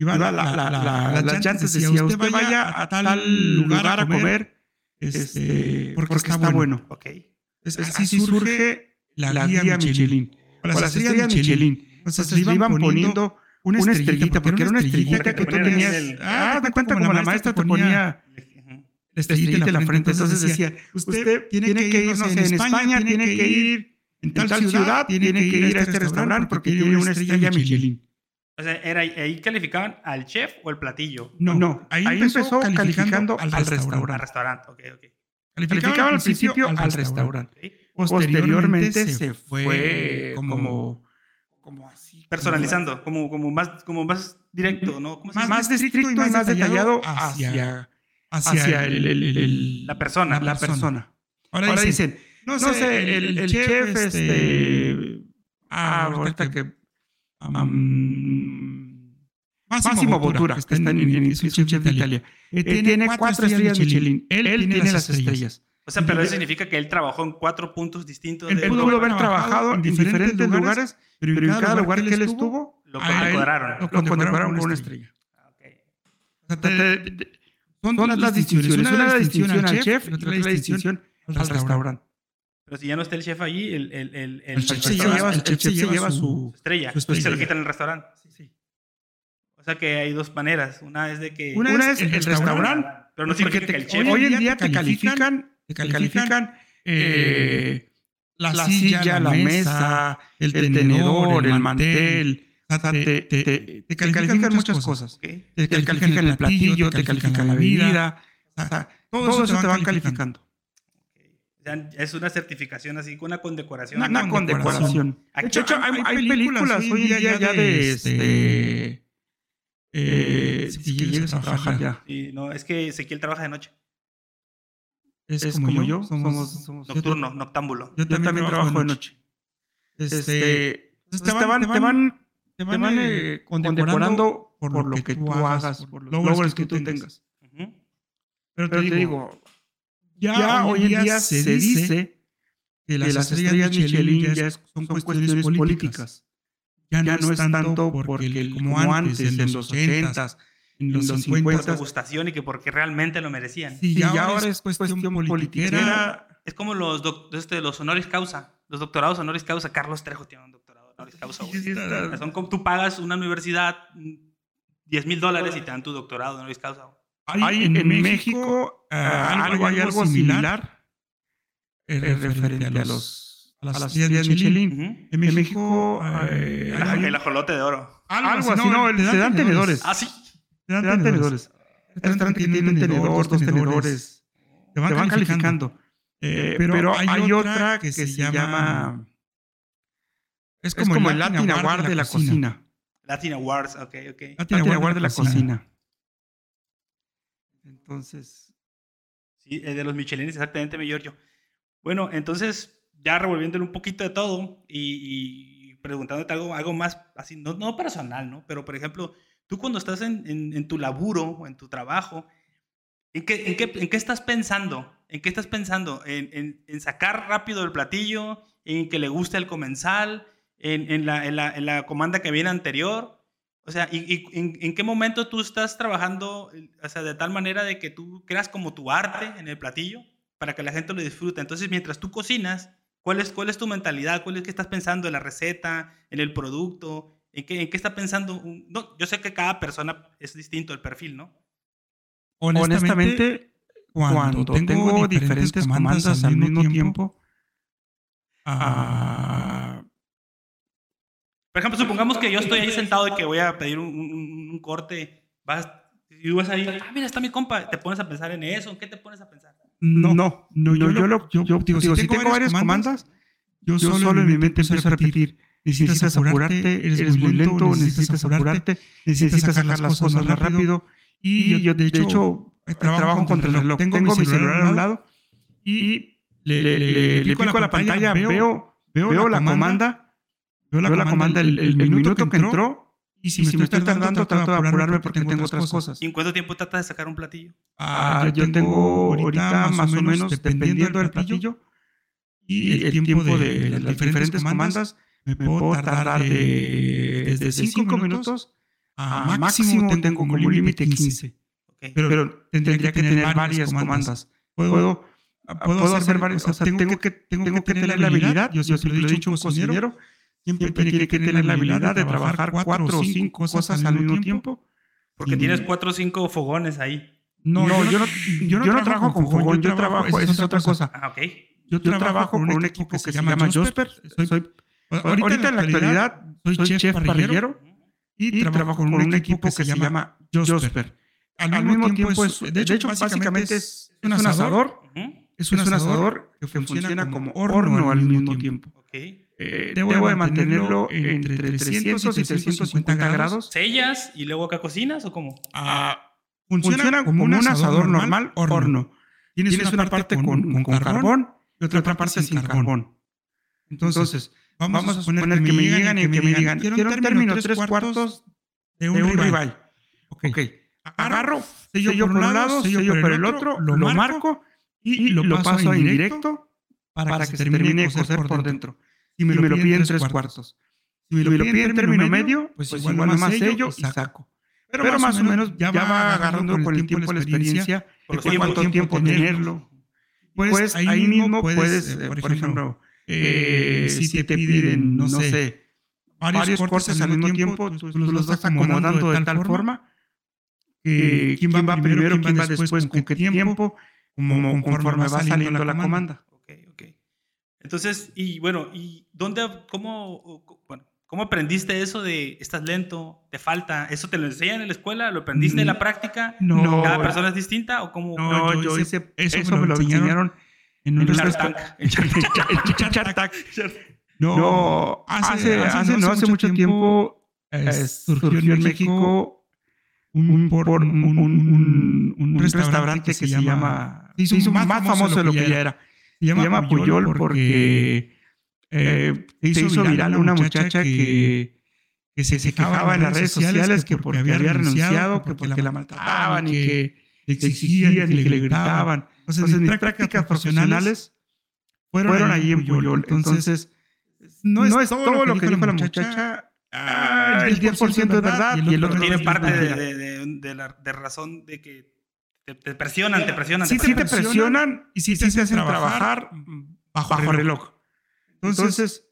Iba la, la, la, las llantas decía, usted vaya a tal lugar a comer, este, porque, está, bueno. Okay. así surge la, guía Michelin, o las estrellas Michelin. Entonces le iban poniendo una estrellita, porque era una estrellita que tú tenías. Ah, te cuenta como la maestra te ponía la estrellita en la frente. Entonces decía, usted tiene que ir, no sé, en España, tiene que ir en tal ciudad, tiene que ir a este, este restaurante porque tiene una estrella Michelin. O sea, era, ¿ahí calificaban al chef o el platillo? No, no. Ahí, empezó calificando, al, restaurante. Al restaurante, ok, ok. Calificaban al principio al restaurante. Posteriormente se fue como, como así. Personalizando, como, como, más, como más directo, ¿no? Más, más estricto y más, detallado hacia, hacia, el, la persona. La, persona. Ahora, dicen, no sé, el, chef, este... este ah, ahorita que Máximo Bottura, que está en, en, chef de Italia. Eh, tiene cuatro estrellas Michelin. Él, tiene las estrellas. O sea, pero eso significa que él trabajó en cuatro puntos distintos. Él pudo haber trabajado en diferentes lugares, pero en cada lugar que él estuvo, lo condecoraron. Lo condecoraron con una estrella. Son las distinciones. Una es la distinción al chef y otra es la distinción al restaurante. Pero si ya no está el chef allí, el, el, el, el, chef, se lleva, el chef se lleva su, estrella, y se lo quitan en el restaurante. Sí, sí. O sea que hay dos maneras. Una es de que. Una, es el, restaurante, pero no significa que el chef. Hoy en día te califican, te califican eh, la, silla, la mesa, el tenedor, el mantel. Te, te, te, califican muchas cosas. Te califican el platillo, te califican la bebida. todo, eso te van calificando es una certificación así, con una condecoración. Una, condecoración. De hecho, hay, películas hoy día ya de este. este eh, si, trabajar ya. no, es que Ezequiel trabaja de noche. Es, como, yo, somos, nocturno, noctámbulo. Yo también, trabajo de noche. Este, te, van, te van, te van, eh, condecorando por, lo que tú hagas, por los logros que tú tengas. Pero te digo, ya, hoy en día, se, dice que las, estrellas, Michelin ya son, cuestiones políticas. Ya, no es tanto porque, como, antes, en los 80 en los 50 por gustación y que porque realmente lo merecían. Sí, ya ahora es cuestión, política. Es como los, este, los honoris causa, los doctorados honoris causa. Carlos Trejo tiene un doctorado honoris causa. Son como tú pagas una universidad 10 mil dólares y te dan tu doctorado honoris causa. Hay, en, México, eh, algo, hay algo similar, eh, referente a, los, a las estrellas de Michelin. En México, eh, el ajolote de oro. Algo, así, no, se dan tenedores. Ah, sí. Dan tenedores. Restaurante que tiene un tenedor, dos tenedores. Te van, calificando. pero, hay, otra que, se, llama... Es como, el Latin Award de la cocina. Latin Awards, ok, ok. Latin Award de la cocina. Entonces. Sí, de los Michelines, exactamente, me yo. Bueno, entonces, ya revolviéndole un poquito de todo y, preguntándote algo, algo más, así, no, no, personal, ¿no? Pero, por ejemplo, tú cuando estás en, tu laburo o en tu trabajo, ¿en qué, en, qué, ¿en qué, estás pensando? ¿En qué estás pensando? ¿En, sacar rápido el platillo? ¿En que le guste el comensal? ¿En, la, la, en la comanda que viene anterior? O sea, ¿y, en, qué momento tú estás trabajando, o sea, de tal manera de que tú creas como tu arte en el platillo para que la gente lo disfrute? Entonces, mientras tú cocinas, ¿cuál es, cuál es tu mentalidad? ¿Cuál es que estás pensando en la receta, en el producto? ¿En qué, en qué está pensando? No, yo sé que cada persona es distinto el perfil, ¿no? Honestamente, cuando, tengo, diferentes comandas al mismo tiempo, ah, por ejemplo, supongamos que yo estoy ahí sentado y que voy a pedir un, un, corte. Vas, y tú vas ahí, ah, mira, está mi compa. ¿Te pones a pensar en eso? ¿En qué te pones a pensar? No, no, no yo, yo, lo, yo, digo, si, tengo, varias comandas, yo, solo en mi mente empiezo a repetir. Necesitas apurarte, eres muy lento, necesitas apurarte, necesitas sacar las cosas más rápido. Y yo, de hecho, trabajo contra el reloj. Tengo mi celular a un lado y le, le, le, pico a la pantalla, veo, veo la comanda Veo la, comanda, el, minuto, que entró, y si, me, estoy tardando, trato de apurarme porque tengo otras cosas. ¿Y en cuánto tiempo tratas de sacar un platillo? Ah, ah yo tengo ahorita más o menos, dependiendo del platillo y el tiempo de las diferentes comandas, me puedo tardar de, desde 5 minutos a máximo tengo como límite 15. Pero, tendría que tener varias comandas. Puedo, puedo hacer varias, o sea, tengo, que, tengo que tener la habilidad, yo siempre lo he dicho un cocinero, siempre tiene que tener la habilidad de trabajar cuatro o cinco cosas al mismo tiempo. Porque tienes cuatro o cinco fogones ahí. No, yo, no, yo, no, trabajo con fogón, yo trabajo, eso es otra cosa. Ah, ok. Yo, trabajo con un equipo que se llama Josper. Soy, ahorita en la actualidad soy chef parrillero y trabajo con un equipo que se llama Josper. Al mismo tiempo, es, de hecho, básicamente es un asador. Es un asador que funciona como horno al mismo tiempo. Eh, debo, de mantenerlo entre 300 y 350 grados. ¿Sellas y luego acá cocinas o cómo? Ah, funciona, como un asador normal, horno. Tienes, una, parte con, carbón y otra, parte sin carbón. Entonces, vamos, a poner que, me llegan y que me digan, quiero un término tres cuartos de un, ribeye. Ok. Agarro, sello, por un lado, sello por el otro, lo marco y lo paso en directo para que se termine de cocer por dentro. Y me lo piden tres cuartos. Si me lo piden término medio, pues, pues igual más sello y saco. Pero, más o menos ya va agarrando con el tiempo la experiencia de cuánto tiempo tenerlo. Pues, ahí mismo puedes, por ejemplo, eh, si te piden, no sé, varios cortes al mismo tiempo, tú, los vas acomodando de tal forma que quién va primero, quién va después, con qué tiempo, como conforme va saliendo la comanda. Ok, ok. Entonces, y bueno, ¿y dónde, cómo, bueno, cómo aprendiste eso de estás lento, te falta? ¿Eso te lo enseñan en la escuela? ¿Lo aprendiste en la práctica? No. ¿Cada persona es distinta o cómo? No, yo, hice, eso, me lo enseñaron en un restaurante. No, hace, hace, no hace mucho tiempo surgió en México un, restaurante que se llama, se hizo, más, famoso de lo que ya era. Se llama, Puyol porque eh, se hizo viral una muchacha que, que se, quejaba en las redes sociales que porque había renunciado, que porque la maltrataban y que exigían y que le gritaban. Entonces, mis prácticas profesionales fueron, allí en Puyol. Entonces, no es, todo, lo que dijo la muchacha. Ah, el 10%, es verdad y el otro, tiene parte de, de, la, de, razón de que te, presionan, te presionan. Sí, te, presionan, y sí, te hacen trabajar bajo, reloj. Entonces,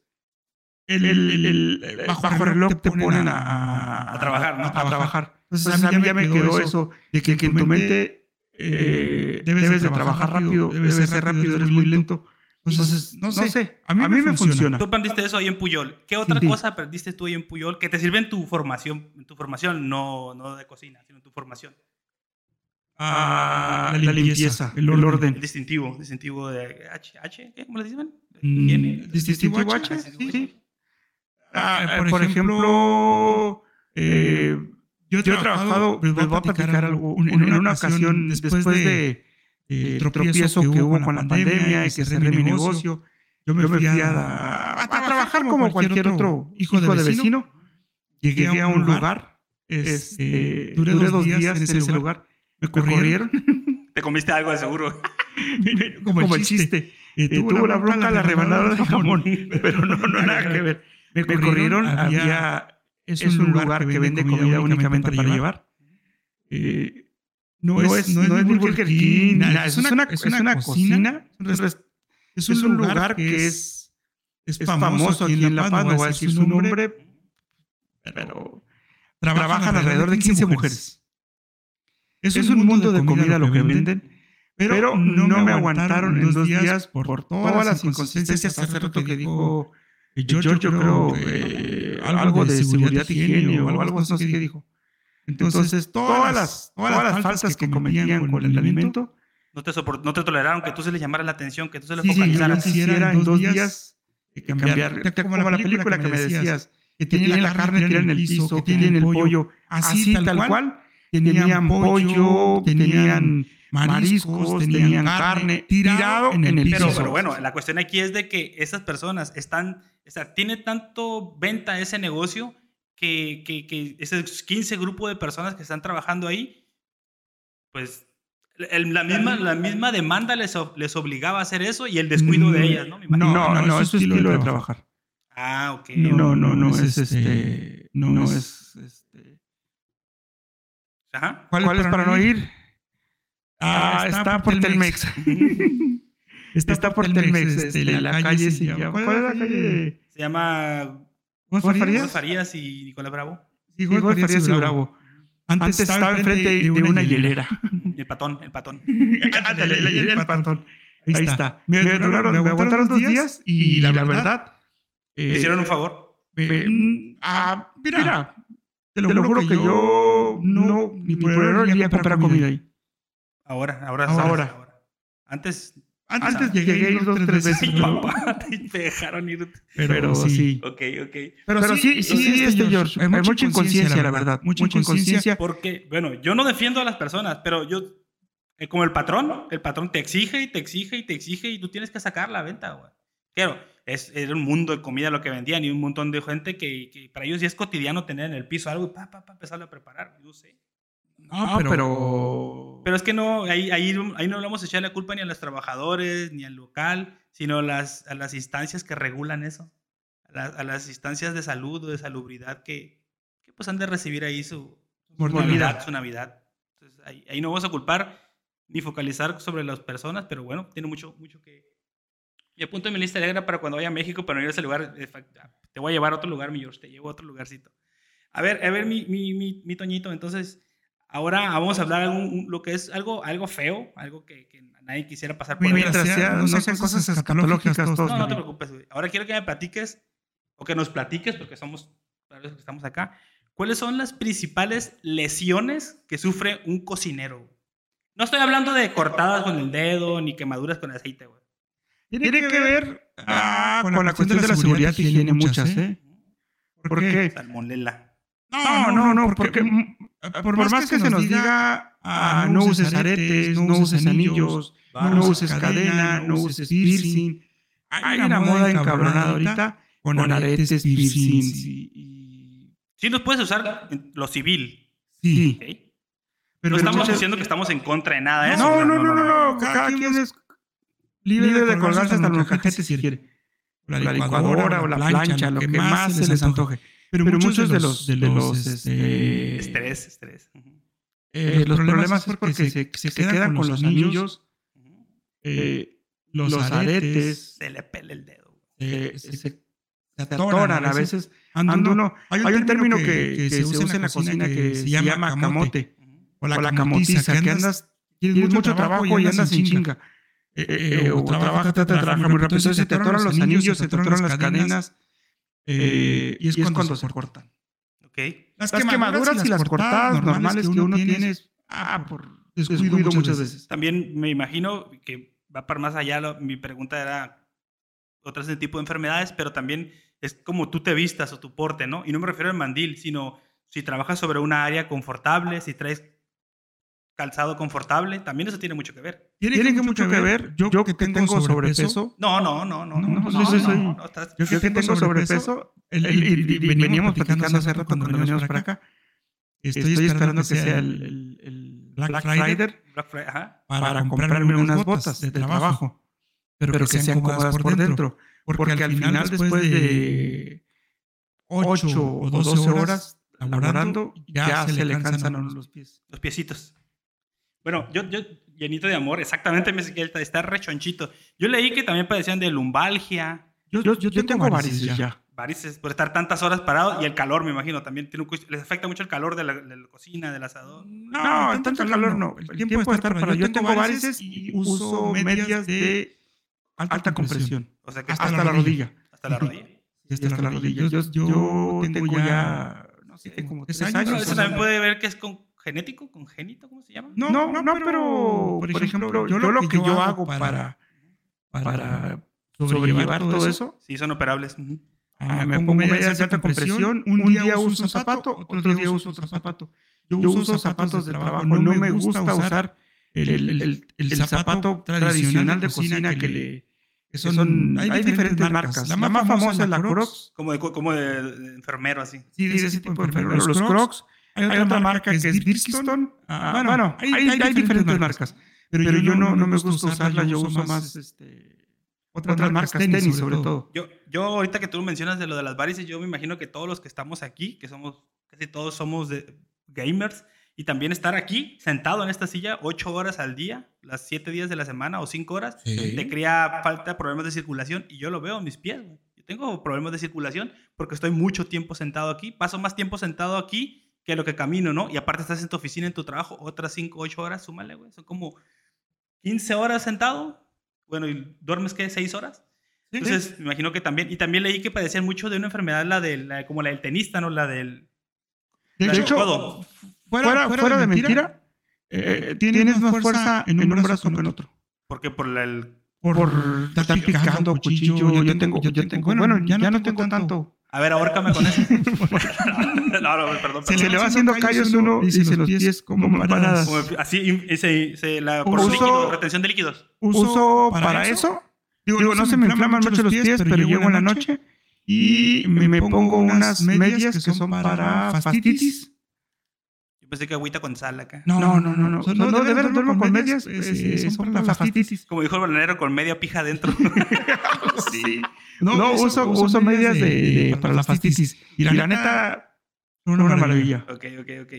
el, el, bajo, reloj te ponen a, a, trabajar, ¿no? A, trabajar. Entonces, a mí ya me quedó eso de que, en tu mente eh, debes, de trabajar rápido, debes de ser rápido, eres muy lento. Entonces, no sé, a mí, me, funciona. Tú aprendiste eso ahí en Puyol. ¿Qué otra cosa aprendiste tú ahí en Puyol que te sirve en tu formación, en tu formación, no, no de cocina, sino en tu formación? Ah, la, limpieza, el, orden. El distintivo, distintivo de H, H ¿cómo le dicen? Mm, distintivo H, sí. Ah, por, ejemplo, eh, yo he trabajado, les voy a platicar algo, en, una ocasión, después de, el tropiezo que hubo con la pandemia y que cerré mi negocio, yo me fui a, trabajar como cualquier otro hijo de vecino. Llegué a un lugar, este, duré dos días en ese lugar, me corrieron. Te comiste algo de seguro. como, el chiste. tuvo la bronca la rebanada de jamón, pero no, no, nada que ver. Me corrieron, había es, un lugar que vende comida, únicamente para llevar. Eh, no, es, no, es, Burger King, es, una, es una cocina, es un lugar que es, es famoso aquí en La Paz, no voy a decir su nombre, pero trabajan alrededor de 15 mujeres. Es un mundo de comida lo que venden, pero no me aguantaron en dos días por todas las inconsistencias hace rato que dijo yo, creo eh, algo de seguridad y higiene o algo así que dijo. Entonces, todas las, todas las faltas que cometían con el alimento no te, no te toleraron que tú se les llamara la atención, que tú se les sí, focalizaras. Sí, quisiera en dos días cambiar, como la película que me decías, que tenían la carne tirada en el piso, que tienen el pollo, así tal cual, tenían pollo, tenían mariscos, tenían carne tirado en el piso. Pero, bueno, la cuestión aquí es de que esas personas están, o sea, tiene tanto venta ese negocio que, que, que ese 15 grupo de personas que están trabajando ahí, pues la, misma, la misma demanda les, les obligaba a hacer eso y el descuido de ellas, ¿no? No, no, no, es su estilo, de trabajar. Ah, ok. No, no, no, es este. No, es este. Ajá. ¿Cuál, es para no ir? Ah, está, por Telmex. está, por Telmex. Este, la, la, calle se llama. ¿Cuál es la calle? Se llama. ¿Juan Farías? Farías y Nicolás Bravo. Sí, Juan Farías y Bravo. Antes, estaba enfrente de, una hielera. El patón, el patón. Ándale, la hielera, el patón. Ahí, está. Me, me, duraron, me, aguantaron dos días y, la, verdad. ¿Me hicieron un favor? ah, mira, te lo, juro que, yo no, ni por error iría a comprar comida ahí. Ahora, ahora, ahora. ahora. Antes antes, Antes llegué a ir dos, tres veces. Ay, papá, te dejaron ir. Pero, pero sí. Ok, ok. Pero, pero sí, sí, sí, este George. Hay mucha inconsciencia, la verdad. Mucha inconsciencia. Porque, bueno, yo no defiendo a las personas, pero yo, eh, como el patrón, el patrón te exige y te exige y te exige y tú tienes que sacar la venta, güey. Claro, es, era un mundo de comida lo que vendían y un montón de gente que, que para ellos ya es cotidiano tener en el piso algo y pa, pa, pa, empezarlo a preparar. Yo sé. No, pero... pero... es que no, ahí, ahí, ahí no le vamos a echar la culpa ni a los trabajadores, ni al local, sino a las, a las instancias que regulan eso. A, las instancias de salud o de salubridad que, que, pues han de recibir ahí su, su Navidad, su Navidad. Entonces, ahí, ahí, no vamos a culpar ni focalizar sobre las personas, pero bueno, tiene mucho, mucho que... Y apunto en mi lista negra para cuando vaya a México, para no ir a ese lugar, te voy a llevar a otro lugar, mi George, te llevo a otro lugarcito. A ver, a ver, mi, mi, mi, mi Toñito, entonces Ahora vamos a hablar de lo que es algo, algo feo, algo que, que nadie quisiera pasar por Mientras sea, no, sean cosas escatológicas. Todos, no, no te preocupes. Ahora quiero que me platiques, o que nos platiques, porque somos, que estamos acá, ¿cuáles son las principales lesiones que sufre un cocinero? No estoy hablando de cortadas con el dedo, ni quemaduras con aceite, güey. Tiene, que ver ah, con, la cuestión de la seguridad que tiene muchas, ¿eh? ¿Por qué? Salmonella. No, no, no, porque por, más, que, se nos diga, ah, no uses aretes, no uses anillos, no uses cadena, no uses piercing. Hay una moda encabronada ahorita con aretes, piercing. Sí, nos puedes usar lo civil. Sí. Pero no estamos diciendo que estamos en contra de nada de eso. No, no, no, no, no. Cada, quien es libre de colgarse hasta los cajetes si quiere. La licuadora o la plancha, lo que más se les antoje. Pero, muchos, de los, de los, este, este, estrés, estrés. Eh, los, problemas, es porque se, se, quedan, con los anillos, eh, los, aretes, se le pele el dedo. se, atoran a veces. Ando uno, hay, un término que, se usa en la cocina que se llama camote, o la camotiza, que andas, tienes mucho trabajo y andas sin chinga. Eh, o trabajas, te trabajas muy rápido, entonces se te atoran los anillos, se te atoran las cadenas eh, y, es cuando, se cortan. Okay. Las, quemaduras, y las cortadas normales que uno tiene ah, por descuido, muchas veces. También me imagino que va para más allá, mi pregunta era otras de tipo de enfermedades, pero también es como tú te vistas o tu porte, ¿no? Y no me refiero al mandil, sino si trabajas sobre una área confortable, si traes calzado confortable, también eso tiene mucho que ver. Tiene, que mucho que ver. Yo, yo que tengo sobrepeso. No, no, no, no. no, no, yo que tengo sobrepeso. y, veníamos platicando hace rato cuando veníamos para acá. Estoy, esperando que sea el, el, Black, Friday, para, comprarme unas botas de trabajo. Pero, que, sean cómodas por dentro. Porque, al final, después de 8 o 12 horas laborando, ya se le cansan los pies. Los piecitos. Bueno, yo, yo, llenito de amor, exactamente, me está, está rechonchito. Yo leí que también padecían de lumbalgia. Yo, yo, yo tengo varices ya. Varices por estar tantas horas parado y el calor, me imagino, también tiene les afecta mucho el calor de la, de la cocina, del asador. No, no tanto, calor no. El, tiempo, de estar parado. Yo tengo varices y uso medias de alta compresión. O sea que hasta, la rodilla. Hasta la rodilla. hasta, la rodilla. Yo, yo tengo ya, no sé, como tres años. Eso también puede ver que es con genético, congénito, ¿cómo se llama? No, no, no, pero, por ejemplo, yo, lo que yo hago para, para, sobrellevar todo eso. Sí, son operables. Ah, me pongo medias de alta compresión, un día uso un zapato, otro día uso otro zapato. Yo uso zapatos de trabajo, no me gusta usar el, el, zapato tradicional de cocina que le... Que son, hay, diferentes marcas. La más, famosa es la Crocs. Como de, como de, enfermero, así. Sí, de ese tipo de enfermero. Los Crocs hay, otra, marca, que es Birkstone. Ah, ah, bueno, hay, diferentes, marcas. Pero, yo, no, no, me gusta usarla, yo uso más este, otras, marcas, tenis, sobre todo. Yo, yo ahorita que tú mencionas de lo de las varices, yo me imagino que todos los que estamos aquí, que somos, casi todos somos de gamers, y también estar aquí sentado en esta silla ocho horas al día, las siete días de la semana o cinco horas, te crea falta de problemas de circulación y yo lo veo en mis pies. Yo tengo problemas de circulación porque estoy mucho tiempo sentado aquí, paso más tiempo sentado aquí que lo que camino, ¿no? Y aparte estás en tu oficina, en tu trabajo, otras cinco, ocho horas, súmale, güey. Son como 15 horas sentado. Bueno, ¿y duermes qué? ¿Seis horas? Entonces, me imagino que también, y también leí que padecían mucho de una enfermedad, la del, como la del tenista, ¿no? La del... De hecho, fuera, fuera, de mentira, eh, tienes, más fuerza en un, brazo, que en otro. Porque por el... Por, por estar picando cuchillo, yo, tengo, yo tengo, bueno, ya, no, tengo tanto. A ver, ahórcame con eso. no, no, perdón, Se, le va haciendo callos uno y se los pies como paradas. Así, ese, ese, la, por uso, retención de líquidos. Uso para, eso. Digo, no se me inflaman mucho los pies, pero llego en la noche y me pongo unas medias que son para fastitis Pensé que agüita con sal acá. No, no, no, no. No, no, de verdad duermo con medias. Son para la fastitis. Como dijo el bananero, con media pija adentro. sí. No, uso, uso, medias de, para la fastitis. Y la, neta, una, una maravilla. Ok, ok, ok.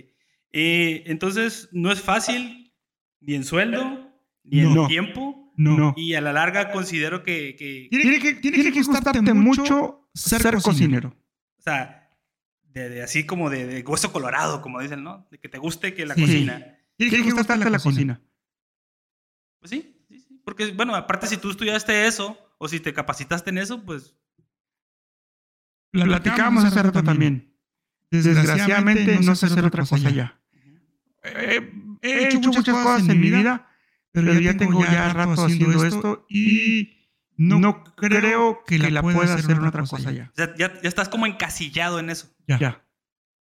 Eh, entonces, no es fácil, ni en sueldo, ni en tiempo. No. Y a la larga considero que... que tiene que, tiene, tiene que gustarte mucho ser, cocinero. O sea, de, así como de, hueso colorado, como dicen, ¿no? De que te guste que la cocina. ¿Qué que gustarte la, cocina? Pues sí, sí, sí. Porque, bueno, aparte si tú estudiaste eso, o si te capacitaste en eso, pues... Platicábamos hace rato también. Desgraciadamente no sé hacer otra cosa ya. he hecho muchas cosas en mi vida, pero ya tengo ya rato haciendo esto y no, creo que, la, pueda hacer en otra cosa, ya. Ya. estás como encasillado en eso. Ya.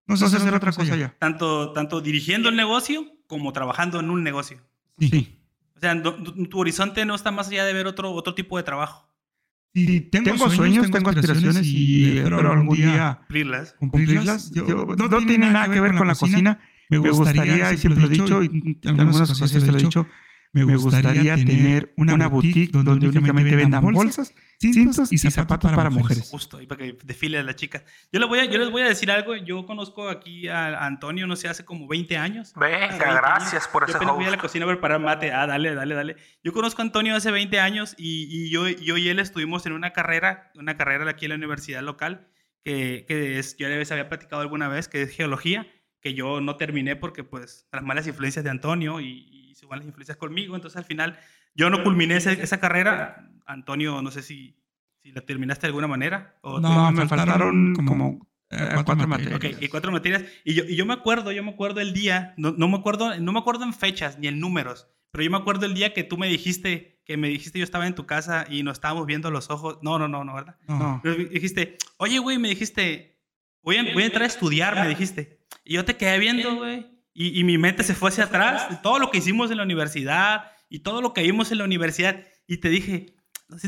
No sé hacer, otra cosa ya. Tanto, tanto dirigiendo el negocio como trabajando en un negocio. Sí. O sea, tu, horizonte no está más allá de ver otro, otro tipo de trabajo. Sí, tengo, sueños, tengo aspiraciones y espero algún día cumplirlas. cumplirlas. no, tiene nada que ver con la cocina. Me gustaría, y siempre lo he dicho, y en algunas ocasiones te lo he dicho, me gustaría, tener una, boutique donde, únicamente vendan bolsas, cintos y zapatos para, mujeres. Justo, ahí para que desfile a las chicas. Yo les, voy a, yo les voy a decir algo. Yo conozco aquí a Antonio, no sé, hace como 20 años. Venga, gracias por ese Yo voy a la cocina a preparar mate. Ah, dale, dale, dale. Yo conozco a Antonio hace 20 años y, y yo, yo y él estuvimos en una carrera, una carrera aquí en la universidad local, que, que es, yo les había platicado alguna vez, que es geología, que yo no terminé porque, pues, las malas influencias de Antonio y se van las influencias conmigo. Entonces, al final, yo no culminé esa, carrera. Antonio, no sé si, si la terminaste de alguna manera. O no, me faltaron como eh, cuatro, materias. Ok, y cuatro materias. Y yo, y yo me acuerdo, yo me acuerdo el día, no, no, me acuerdo, no me acuerdo en fechas ni en números, pero yo me acuerdo el día que tú me dijiste, que me dijiste yo estaba en tu casa y nos estábamos viendo los ojos. No, no, no, no, ¿verdad? No. Pero dijiste, oye, güey, me dijiste, voy a, voy a entrar a estudiar, me dijiste. Y yo te quedé viendo, güey. Y, mi mente se fue hacia atrás, todo lo que hicimos en la universidad y todo lo que vimos en la universidad. Y te dije,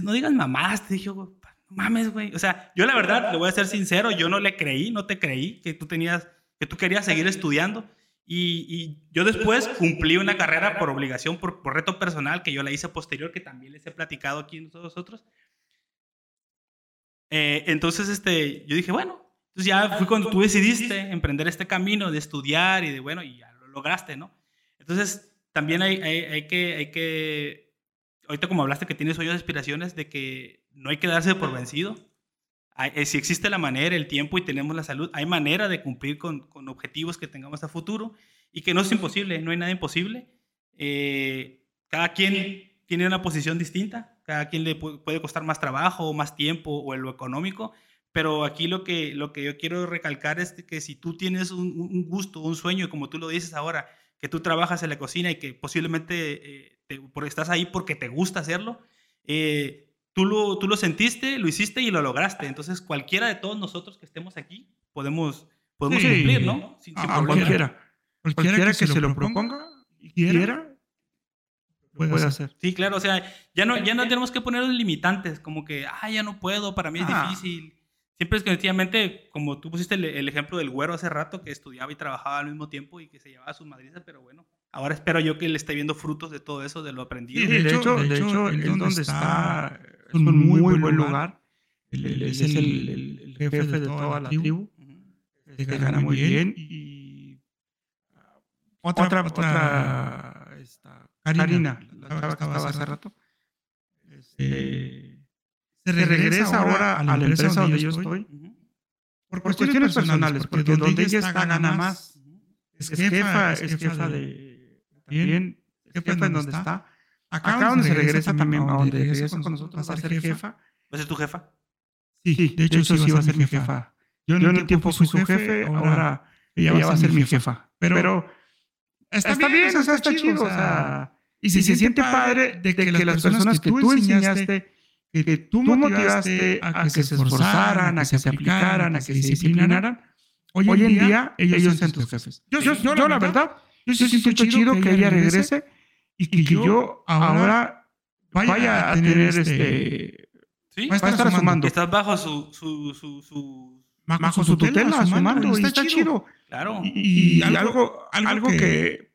no, digas mamás, te dije, no mames, güey. O sea, yo la verdad, le voy a ser sincero, yo no le creí, no te creí que tú tenías, que tú querías seguir estudiando. Y, yo después cumplí una carrera por obligación, por, por, reto personal, que yo la hice posterior, que también les he platicado aquí nosotros. Eh, entonces, este, yo dije, bueno, entonces ya fue cuando tú decidiste emprender este camino de estudiar y de, bueno, y ya lo lograste, ¿no? Entonces también hay, hay, que, hay que, ahorita como hablaste que tienes sueños, aspiraciones, de que no hay que darse por vencido. Eh, si existe la manera, el tiempo y tenemos la salud, hay manera de cumplir con, con objetivos que tengamos a futuro y que no es imposible, no hay nada imposible. Eh, cada quien tiene una posición distinta, cada quien le puede costar más trabajo o más tiempo o en lo económico, pero aquí lo que, lo que yo quiero recalcar es que si tú tienes un, gusto, un sueño, como tú lo dices ahora, que tú trabajas en la cocina y que posiblemente eh, estás ahí porque te gusta hacerlo, eh, tú, lo, tú lo sentiste, lo hiciste y lo lograste. Entonces, cualquiera de todos nosotros que estemos aquí podemos, podemos cumplir, ¿no? a, cualquiera. Cualquiera que, se, lo proponga y quiera, puede, hacer. Sí, claro, o sea, ya no, ya no tenemos que poner limitantes, como que, ah, ya no puedo, para mí es ah. difícil. Siempre es que efectivamente, como tú pusiste el, ejemplo del güero hace rato, que estudiaba y trabajaba al mismo tiempo y que se llevaba a sus madrizas, pero bueno, ahora espero yo que él esté viendo frutos de todo eso, de lo aprendido. de, hecho, de hecho, él donde está, es un muy, buen lugar. Él, es el, jefe de toda la tribu. Se gana muy bien. Y otra, otra, otra esta, Karina, la chava que estaba hace rato. Este, se, regresa ahora a la empresa donde yo estoy. Por, cuestiones personales, porque donde ella está gana más. Es jefa, es jefa de... También, jefa en donde está. Acá, donde se regresa también, a donde regresa con nosotros, va a ser jefa. ¿Va a ser tu jefa? Sí, de hecho, sí va a ser mi jefa. Yo en un tiempo fui su jefe, ahora ella va a ser mi jefa. Pero está bien, o sea, está chido, o sea... Y si se siente padre de que las personas que tú enseñaste que tú motivaste a que se esforzaran, a que se aplicaran, a que se disciplinaran, hoy en día ellos sean tus jefes. Yo, yo, la verdad, yo sí siento chido que ella regrese y que yo ahora vaya a tener este... ¿Sí? Va a estar sumando. Estás bajo su, su, su, su bajo su tutela, sumando, y está chido. Claro. Y, algo, algo que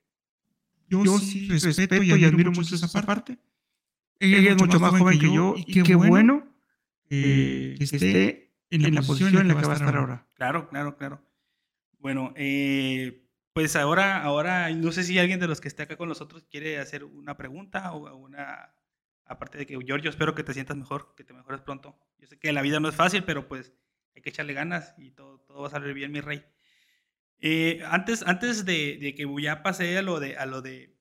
yo sí respeto y admiro mucho esa parte ella, es mucho más joven que yo y qué, bueno que, esté en la, posición en la que va a estar ahora. Claro, claro, claro. Bueno, eh, pues ahora, ahora no sé si alguien de los que esté acá con nosotros quiere hacer una pregunta o una... Aparte de que, Giorgio, espero que te sientas mejor, que te mejores pronto. Yo sé que la vida no es fácil, pero pues hay que echarle ganas y todo, todo va a salir bien, mi rey. Eh, antes antes de, de, que ya pasé a lo de, a lo de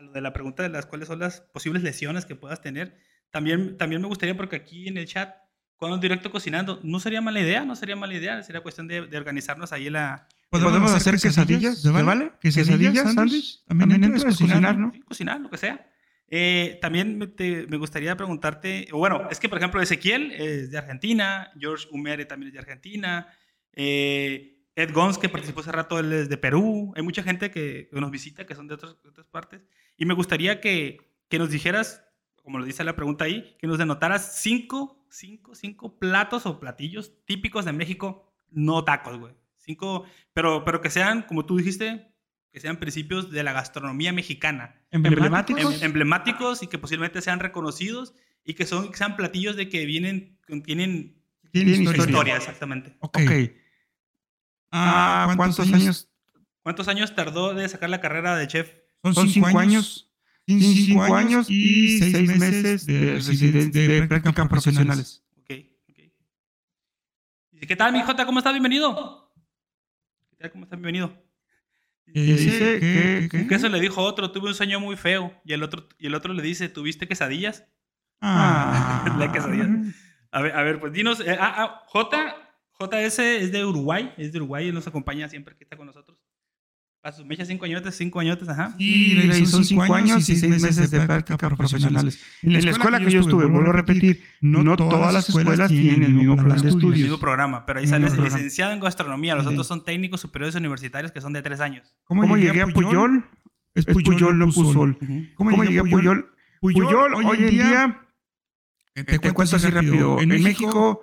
lo de la pregunta de las cuáles son las posibles lesiones que puedas tener, también, también me gustaría, porque aquí en el chat, cuando directo cocinando, no sería mala idea, no sería mala idea, sería cuestión de, organizarnos ahí la... ¿Podemos, hacer quesadillas? ¿Se vale? ¿Quesadillas, sándwich? También, también cocinar, ¿no? cocinar, lo que sea. Eh, también me, me, gustaría preguntarte, bueno, es que por ejemplo Ezequiel es de Argentina, George Humere también es de Argentina, eh, Ed Gons, que participó hace rato, él es de Perú. Hay mucha gente que, nos visita que son de, otras partes. Y me gustaría que, que, nos dijeras, como lo dice la pregunta ahí, que nos denotaras cinco, cinco, cinco platos o platillos típicos de México, no tacos, güey. Cinco, pero, pero que sean, como tú dijiste, que sean principios de la gastronomía mexicana. Emblemáticos. Em, emblemáticos y que posiblemente sean reconocidos y que, son, sean platillos de que vienen, tienen, tienen historia. historia. exactamente. Ok. okay. Ah, ¿cuántos, años? ¿Cuántos años tardó de sacar la carrera de chef? Son cinco, años. Cinco, años y seis meses de, de, prácticas profesionales. Ok, ¿qué tal, mi Jota? ¿Cómo estás? Bienvenido. ¿Qué tal? ¿Cómo estás? Bienvenido. Dice que, que, que, eso le dijo otro, tuve un sueño muy feo. Y el otro, y el otro le dice, ¿tuviste quesadillas? Ah. la quesadilla. A ver, a ver, pues dinos. Eh, ah, ah, J, JS es de Uruguay, es de Uruguay, él nos acompaña siempre que está con nosotros. Para sus mechas cinco añotes, cinco añotes, ajá. Sí, son cinco años y seis meses de práctica profesionales. En la escuela que yo estuve, vuelvo a repetir, no todas las escuelas tienen el mismo plan de estudios. El mismo programa, pero ahí sales licenciado en gastronomía, los otros son técnicos superiores universitarios que son de tres años. ¿Cómo, llegué a Puyol? Es Puyol, no Puzol. ¿Cómo llegué a Puyol? Puyol, hoy en día, te cuento así rápido, en México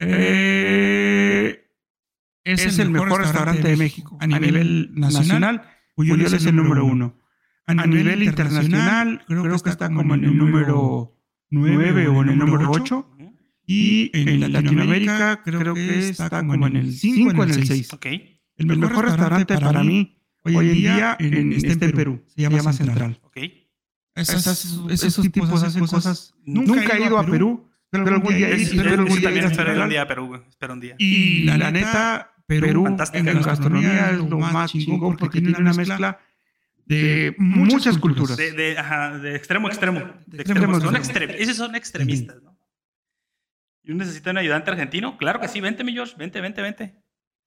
eh, es, el mejor restaurante de México. A nivel nacional, Puyol es el número uno. A nivel internacional, creo que está como en el número 9 o en el número 8. Y en Latinoamérica creo que está como en el 5 o en el 6. El mejor restaurante para mí hoy en día en, está en Perú. Se llama Central. esos, tipos hacen cosas. Nunca he ido a Perú pero algún día, espero algún día, espero un día Perú, espero un día. Y la, neta, Perú en gastronomía es lo más chingón porque tiene una mezcla de muchas culturas. De, de, ajá, de extremo a extremo. De extremo, son esos son extremistas, ¿no? ¿Y un necesita un ayudante argentino? Claro que sí, vente, mi George, vente, vente, vente.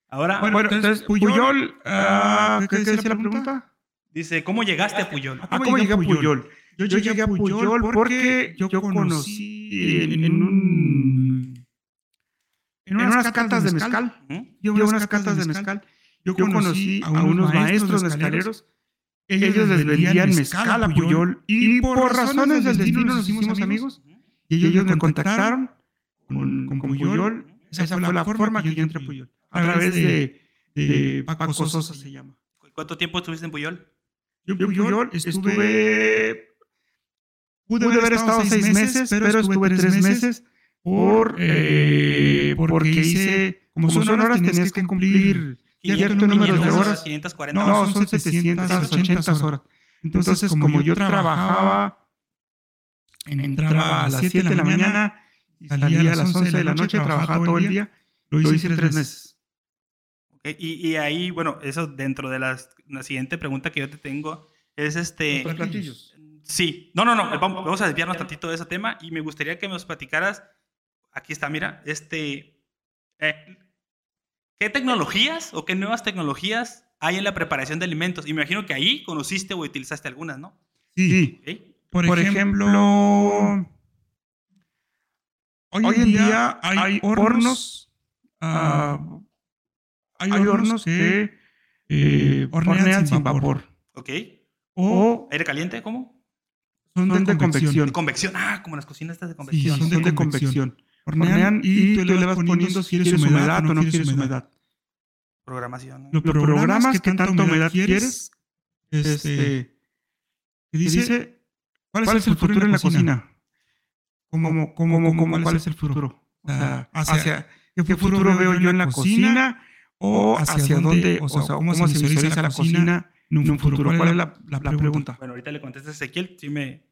Ahora. Bueno, entonces, Puyol, ah, ¿qué, ¿qué, dice la pregunta? Dice, ¿cómo llegaste a Puyol? ¿Cómo, ¿Cómo llegué a Puyol? Yo, llegué a Puyol porque yo conocí en, un... En unas catas de mezcal. Yo unas catas de mezcal. Yo conocí a unos maestros mezcaleros. Ellos les vendían mezcal a Puyol y por razones del destino nos hicimos amigos. Y ellos me contactaron con, con Puyol. Esa fue la forma que yo entré a Puyol. A través de, de Paco Sosa se llama. ¿Cuánto tiempo estuviste en Puyol? Yo en Puyol estuve pude, haber estado seis meses, pero estuve tres meses por, eh, porque hice, como son horas, tenías que cumplir cierto número de horas. 540 No, son 780 horas. Entonces, como yo trabajaba, entraba a las 7 de la mañana y salía a las 11 de la noche, trabajaba todo el día, lo hice tres meses. Okay, y, y, ahí, bueno, eso dentro de las, la siguiente pregunta que yo te tengo es este... ¿Los platillos? Sí, no, no, no, vamos, vamos a desviarnos tantito de ese tema y me gustaría que nos platicaras, aquí está, mira, este, eh, ¿qué tecnologías o qué nuevas tecnologías hay en la preparación de alimentos? Y me imagino que ahí conociste o utilizaste algunas, ¿no? Sí. ¿Okay? Por, Por ejemplo, ejemplo, hoy, hoy en día hay, hay hornos, uh, hay, hay, hornos que, que eh, hornean, hornean, sin vapor. vapor. Ok. O aire caliente, ¿cómo? Son, son de, de, convección. De convección. Ah, como las cocinas estas de convección. Sí, son, son de, convección. Hornean y, y tú le vas poniendo si quieres humedad o no quieres humedad. Programación. Lo, programas que tanta humedad quieres. Este, que dice, ¿cuál, ¿cuál es el futuro en la cocina? ¿Cómo, cómo, cómo, cómo cuál es el futuro? O sea, hacia, ¿Qué futuro veo yo en la cocina? ¿O hacia dónde, o sea, cómo se visualiza la cocina en un futuro? ¿Cuál es la, la, la pregunta? Bueno, ahorita le contestas a Ezequiel, sí me...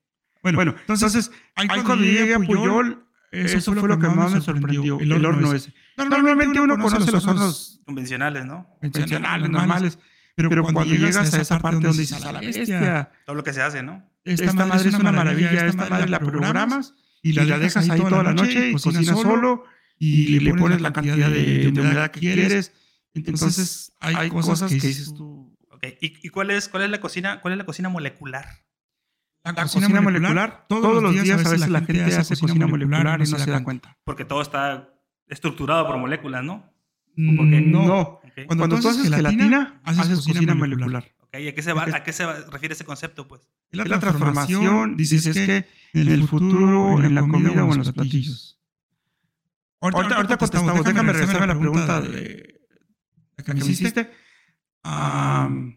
Bueno, bueno entonces, ahí cuando llegué a Puyol, eso, eso fue lo que más me sorprendió, el horno, el horno ese. Normalmente uno conoce los hornos convencionales, ¿no? Convencionales, normales. Pero, pero cuando, cuando llegas a esa parte donde dices, a la bestia, todo lo que se hace, ¿no? Esta, esta madre es una maravilla, esta madre la programas y la dejas ahí toda la noche y cocinas solo y le pones la cantidad de humedad que quieres. Entonces hay cosas que dices tú. Okay. ¿Y, cuál es cuál es la cocina cuál es la cocina molecular? La, cocina, cocina molecular, molecular, todos, los días, a veces la gente hace cocina molecular y no se da cuenta. Porque todo está estructurado por moléculas, ¿no? Porque, no. Okay. Cuando, Cuando, tú haces gelatina, haces cocina molecular. Okay. ¿A qué se va, a qué se va, refiere ese concepto, pues? La, la transformación, dices es que en el futuro, en la comida o en los platillos. Ahorita, ahorita, ahorita contestamos, déjame regresarme a la pregunta de, la que me hiciste. Um,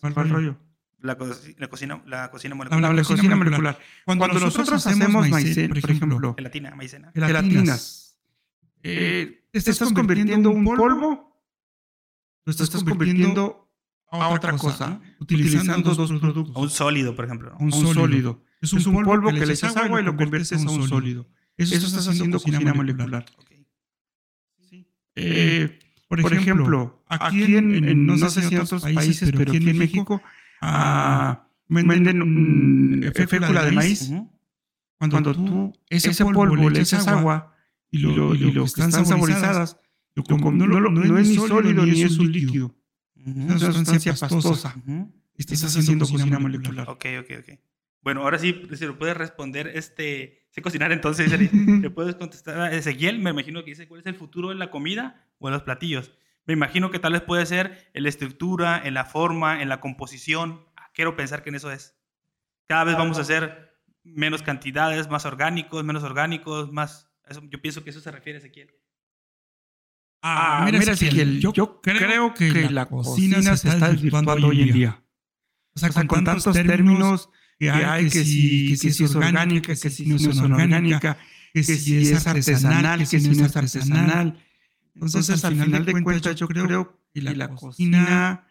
¿Cuál fue el rollo? La, la, cocina, la cocina molecular. La, la cocina molecular. Cuando, Cuando nosotros, hacemos maicena, por ejemplo, gelatina, maicena. gelatinas, eh, te estás convirtiendo un polvo, lo estás, estás convirtiendo a otra cosa, utilizando dos productos. A un sólido, por ejemplo. Un, un sólido. Es un, es un polvo que le echas agua y lo conviertes a un sólido. Eso, Eso estás haciendo cocina, cocina molecular. Okay. Sí. Eh, por, ejemplo, ejemplo, aquí en, en, no sé si en otros países, pero aquí en México, ah, venden fécula de maíz. Uh -huh. Cuando, Cuando tú ese, ese polvo le echas agua y lo, y lo, y lo que están saborizadas, no, no, no, es ni sólido ni es un líquido. Uh -huh. Es una sustancia pastosa. Uh -huh. Estás haciendo cocina molecular. Ok, ok, ok. Bueno, ahora sí, si lo puedes responder, este, sé cocinar entonces, le puedes contestar a Ezequiel, me imagino que dice cuál es el futuro en la comida o en los platillos. Me imagino que tal vez puede ser en la estructura, en la forma, en la composición. Quiero pensar que en eso es. Cada vez vamos a hacer menos cantidades, más orgánicos, menos orgánicos, más... Eso, yo pienso que eso se refiere a Ezequiel. Ah, mira, mira Ezequiel, yo, yo creo, creo que, que, la cocina, cocina se está desvirtuando hoy en día. O sea, o sea con, con, tantos términos, términos que hay, que, si, que, si es orgánica, que si no es orgánica, que si es artesanal, que si no es artesanal. Entonces, al final de cuentas, yo creo que la cocina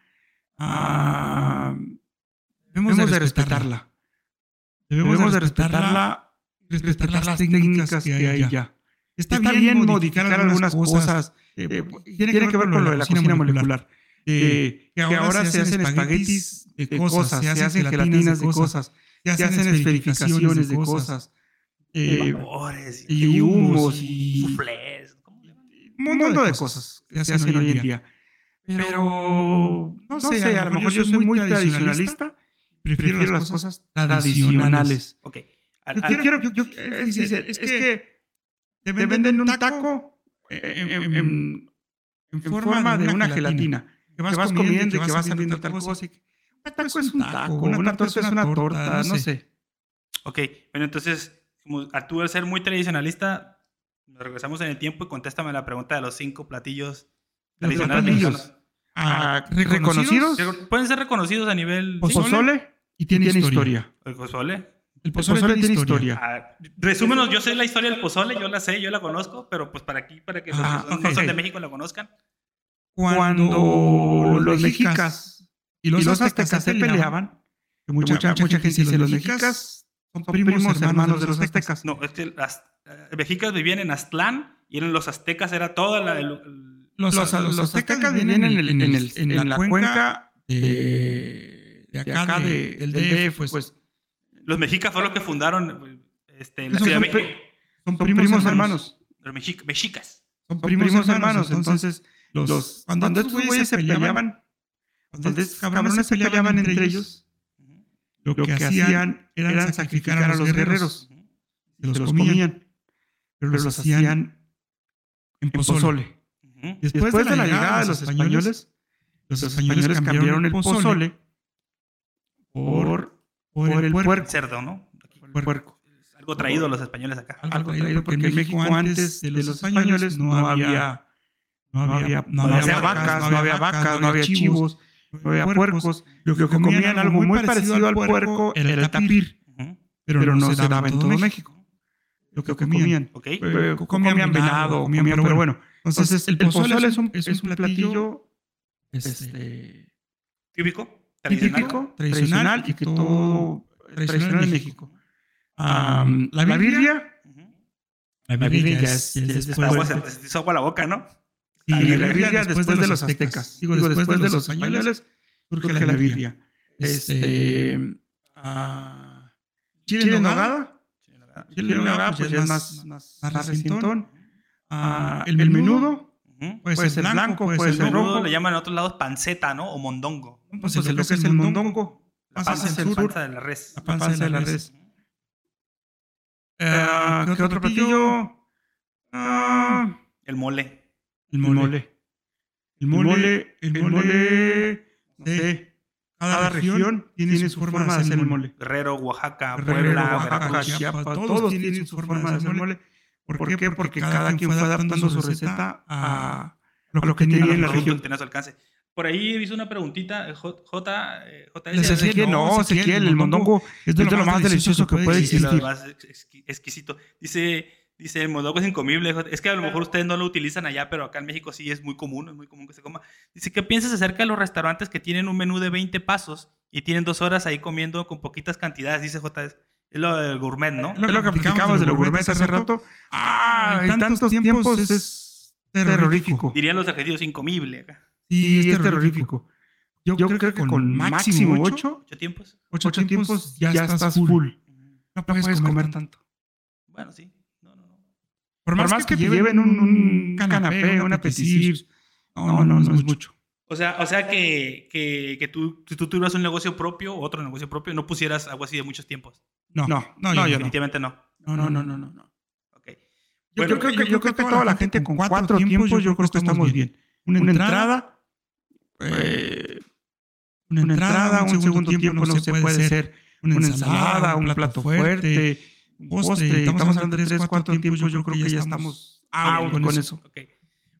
ah, debemos de respetarla. Debemos de respetarla, respetar las técnicas que hay ya. Está, bien modificar algunas cosas. Eh, tiene, que ver con lo de la cocina molecular. Eh, que, ahora se hacen espaguetis de cosas, se hacen gelatinas de cosas, se hacen esferificaciones de cosas, eh, y humos y suflés, un montón de cosas que se hacen hoy en día. Pero no sé, a lo mejor yo soy muy tradicionalista, prefiero las cosas tradicionales. Ok. Yo quiero, yo, es, es, que te venden un taco en, en, en forma de una gelatina que vas, que vas comiendo y que vas sabiendo tal cosa. Un taco es un taco, una torta es una torta, no sé. Ok, bueno, entonces, como tú al ser muy tradicionalista, nos regresamos en el tiempo y contéstame la pregunta de los cinco platillos tradicionales. Platillos. Ah, ¿Reconocidos? Pueden ser reconocidos a nivel... Pozole y y tiene, historia. ¿El pozole? El pozole, tiene historia. Ah, resúmenos, yo sé la historia del pozole, yo la sé, yo la conozco, pero pues para aquí, para que los Ah, que no ok. son de México la conozcan. Cuando los mexicas y los, aztecas se peleaban, que mucha, mucha, gente dice los mexicas son primos hermanos de los aztecas. No, es que las eh, mexicas vivían en Aztlán y eran los aztecas era toda la... el- el- Los, los, los aztecas vivían en, el, en, el, en la cuenca de, de acá, de, del DF, pues, los mexicas fue lo que fundaron este, la Esos Ciudad de son México. son primos, hermanos. Los mexic- mexicas. Son primos, hermanos. Entonces, los, cuando, estos güeyes se peleaban, cuando estos cabrones se peleaban entre ellos, lo que, hacían era sacrificar a los guerreros. Se los, comían, pero los hacían en pozole. Ujú. Después, de la llegada de los españoles, los españoles cambiaron el pozole por, por el puerco. Cerdo, ¿no? Puerco. Algo traído a los españoles acá. Algo traído porque en México antes de los españoles no había no había, no no había había vacas, no había vacas, no había chivos, había puercos. Lo que comían algo muy parecido al puerco era el tapir, pero no se daba en todo México. Lo que comían. Ok. Eh, comían venado, comían, pero bueno. Entonces, el pozole es un, es un platillo este, Típico. Tradicional. típico, tradicional y que todo tradicional en México. La birria, la birria ya es, ya es después, agua la boca, ¿no? Y la birria después de los aztecas. Digo, después de los españoles surge la birria. Este, ah, chile en nogada, chile en nogada pues ya es más, más, más recientón. Ah, el menudo Ujú. puede ser blanco, puede ser Menudo rojo. le llaman en otros lados panceta, ¿no? O mondongo. Pues lo que es el mondongo, La panza, la sur. panza de la res. la panza de la res. Ah, ¿Qué otro platillo? Ah, El mole. El mole. El mole, el mole, no sé. Cada región tiene su forma de hacer el mole. Guerrero, Oaxaca, Guerrero, Puebla. Chiapas, todos tienen su forma de hacer el mole. ¿Por qué? Porque cada quien fue adaptando su receta a lo que tenía en la región. que tenía a su alcance. Por ahí he visto una preguntita, eh, J, J, eh, JS, no, Ezequiel, el mondongo es de lo más delicioso que puede existir. exquisito. Dice, dice, el mondongo es incomible. Es que a lo mejor ustedes no lo utilizan allá, pero acá en México sí es muy común, es muy común que se coma. Dice, ¿qué piensas acerca de los restaurantes que tienen un menú de 20 pasos y tienen dos horas ahí comiendo con poquitas cantidades? Dice JS. Es lo del gourmet, ¿no? Es lo que platicamos de lo gourmet hace rato. Ah, en tantos tiempos es terrorífico. Dirían los argentinos, incomible acá. Sí, es terrorífico. Yo, creo que con máximo 8, ¿Ocho tiempos? 8 tiempos ya estás full. No puedes comer tanto. Bueno, sí. No, no, no. Por más que te lleven un, un canapé, un aperitif, no, no, no es mucho. O sea, o sea que, que, que tú, si tú tuvieras un negocio propio, otro negocio propio, no pusieras algo así de muchos tiempos. No, no, no, yo no. Definitivamente no. No, no, no, no, no. no. Ok. Yo, Bueno, creo que, yo creo que toda la gente con cuatro tiempos, yo creo que estamos bien. Una entrada, eh, una entrada, un segundo tiempo, no sé, puede ser una ensalada, un plato fuerte, un postre. Estamos hablando de tres, cuatro tiempos, yo creo que ya estamos out con eso. Ok.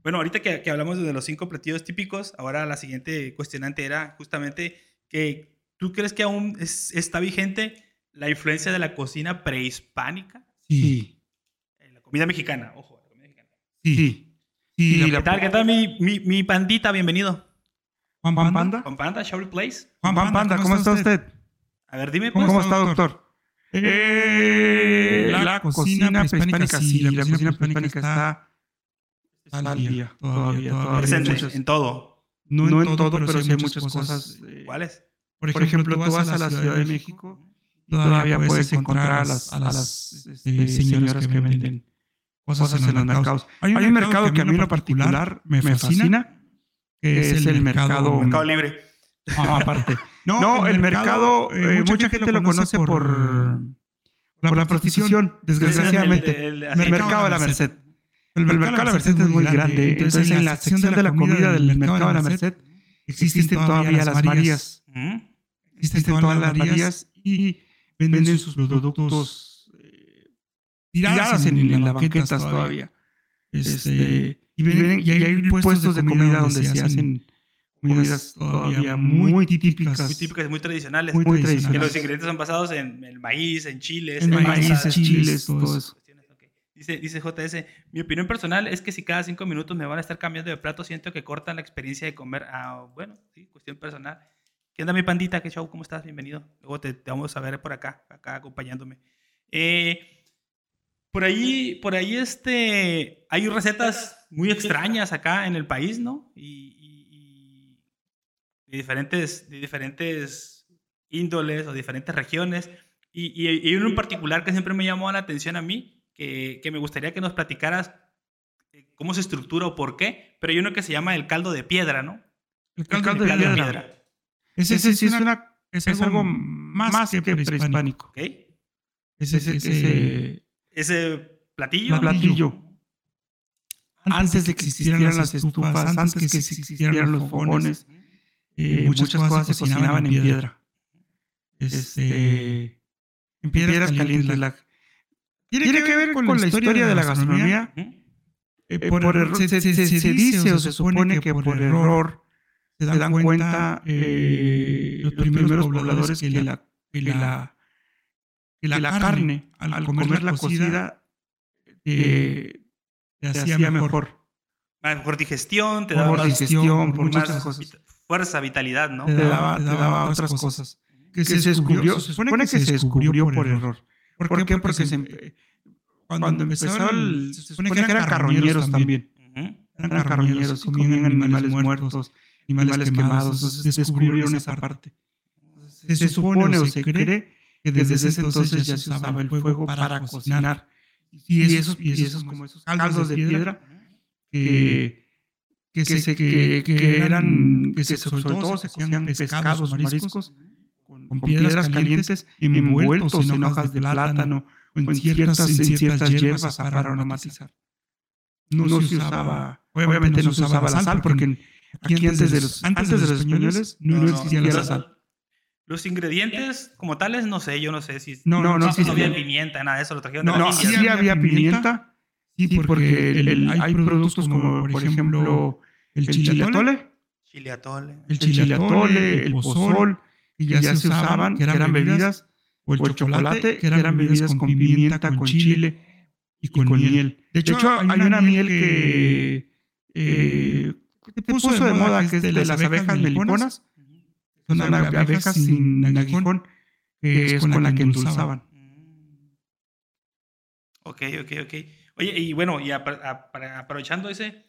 Bueno, ahorita que, que hablamos de los cinco platillos típicos, ahora la siguiente cuestionante era justamente que tú crees que aún es- está vigente la influencia de la cocina prehispánica Sí, en la comida mexicana. Ojo, la comida mexicana. sí. Sí, ¿Qué la- tal, qué tal mi, mi, mi pandita? Bienvenido. Juan Panda. Juan Panda, Shower Place. Juan Panda, ¿cómo está usted? A ver, dime, pues. ¿Cómo está, doctor? Eh, la, cocina prehispánica, sí, la cocina prehispánica está, está al día, todavía, todavía. presente Muchas- en todo. no, en todo, pero sí hay muchas cosas. eh, ¿Cuáles? Por ejemplo, tú vas a la Ciudad de México, todavía puedes encontrar a las, a las este, señoras que venden cosas en los mercados. Hay un mercado que a mí en lo particular me fascina, que es el mercado... Mercado Libre. Ah, aparte. No, el mercado, eh, mucha gente lo conoce por, por la prostitución, desgraciadamente. El- el- El mercado de la Merced. El mercado de la Merced es muy grande. Entonces, en la sección de la comida del mercado de la Merced existen todavía las Marías. ¿Mm? Existen todas las Marías y venden sus productos eh, tiradas en, en las banquetas todavía. Este, y, venden- y hay puestos de comida donde se hacen comidas todavía muy típicas. Muy típicas, muy tradicionales. Muy tradicionales. Que los ingredientes son basados en el maíz, en chiles. En maíz, salsas. chiles, todo eso. Dice, dice JS, mi opinión personal es que si cada cinco minutos me van a estar cambiando de plato, siento que cortan la experiencia de comer. Ah, bueno, sí, cuestión personal. ¿Qué onda, mi pandita? ¿Qué show? ¿Cómo estás? Bienvenido. Luego te, te vamos a ver por acá, acá acompañándome. Eh, por ahí, por ahí este, hay recetas muy extrañas acá en el país, ¿no? Y de, diferentes, de diferentes índoles o diferentes regiones. Y, y, y uno en particular que siempre me llamó la atención a mí, que, que me gustaría que nos platicaras eh, cómo se estructura o por qué, pero hay uno que se llama el caldo de piedra, ¿no? El El caldo de piedra. Ese, Ese sí es, una, es algo más que prehispánico. ¿Ok? Ese, ese, ese Ese platillo. platillo. Antes de que existieran las estufas, antes que existieran los fogones, eh, muchas cosas se cocinaban en piedra. Este, en piedras calientes. La, tiene, que ver con, la historia de la gastronomía. Ujú. Eh, por error- se, se- se- se dice o se supone que por error se dan cuenta eh, los primeros pobladores que la, que la, que la carne, al comer la cocida, eh, te hacía mejor. Mejor digestión, te daba más, digestión, por más muchas cosas. Fuerza, vitalidad, ¿no? Te daba, te daba otras cosas. Que se descubrió, se supone que se descubrió por error. ¿Por qué? Porque se, em- cuando empezaba el, se supone que eran carroñeros también. Ujú. Eran carroñeros, comían animales muertos, animales quemados, entonces descubrieron esa parte. Se supone o se cree que desde ese entonces ya se usaba el fuego para cocinar. Y esos, y esos como esos caldos de piedra que, que, se, que, que eran, que se, sobre todo se cocían pescados, mariscos, con, con piedras calientes envueltos en hojas de plátano o en ciertas, en ciertas hierbas para aromatizar. No, se usaba, obviamente no se usaba la sal, porque aquí antes de los, antes de los españoles no, No, no, existía no. la sal. Los ingredientes como tales, no sé, yo no sé si... No, no, no, no, había sí. pimienta, nada de eso, lo trajeron No, no, sí había pimienta, sí, porque el- el- hay productos como, por ejemplo, el chile atole, Chile atole. el chile atole, el pozol, que ya se usaban, que eran bebidas, o el chocolate, que eran bebidas con pimienta, con chile y con miel. De hecho, hay una miel que eh, que puso de moda, que es de las abejas meliponas, Ujú. son abe- abejas sin aguijón, que es con la que endulzaban. Ok, ok, ok. Oye, y bueno, y aprovechando ese,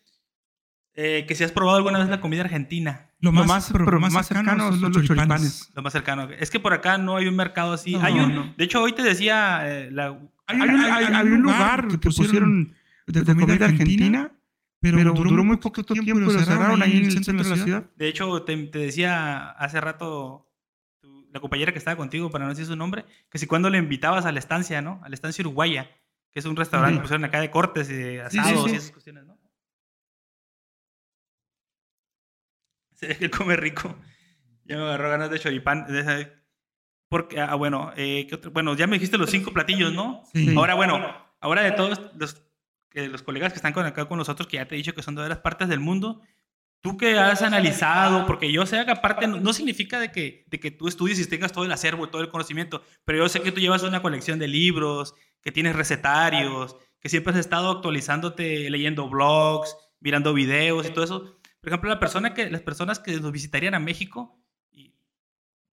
eh, que si has probado alguna vez la comida argentina, Lo más, pero más cercano son los choripanes. lo más cercano. Es que por acá no hay un mercado así. No, hay un, no. De hecho, hoy te decía, eh, la, Hay, un- hay- hay un lugar que pusieron de comida argentina, pero, duró muy poquito tiempo y lo cerraron ahí en el centro de la ciudad. de hecho, te, te decía hace rato tu- la compañera que estaba contigo, para no decir su nombre, que si cuando le invitabas a la estancia, ¿no? A la estancia uruguaya, que es un restaurante Sí. que pusieron acá de cortes y de Sí, sí, asados sí. y esas cuestiones, ¿no? Se ve que come rico. Ya me agarró ganas de choripán. de esa- Porque, ah, bueno, eh, ¿qué otro? bueno, ya me dijiste los cinco platillos, ¿no? Sí. Ahora, bueno, ahora de todos los, que los colegas que están con acá con nosotros, que ya te he dicho que son de otras partes del mundo, tú que has analizado, porque yo sé que aparte no, no significa de que, de que tú estudies y tengas todo el acervo y todo el conocimiento, pero yo sé que tú llevas una colección de libros, que tienes recetarios, que siempre has estado actualizándote, leyendo blogs, mirando videos y todo eso. Por ejemplo, las personas que nos visitarían a México, y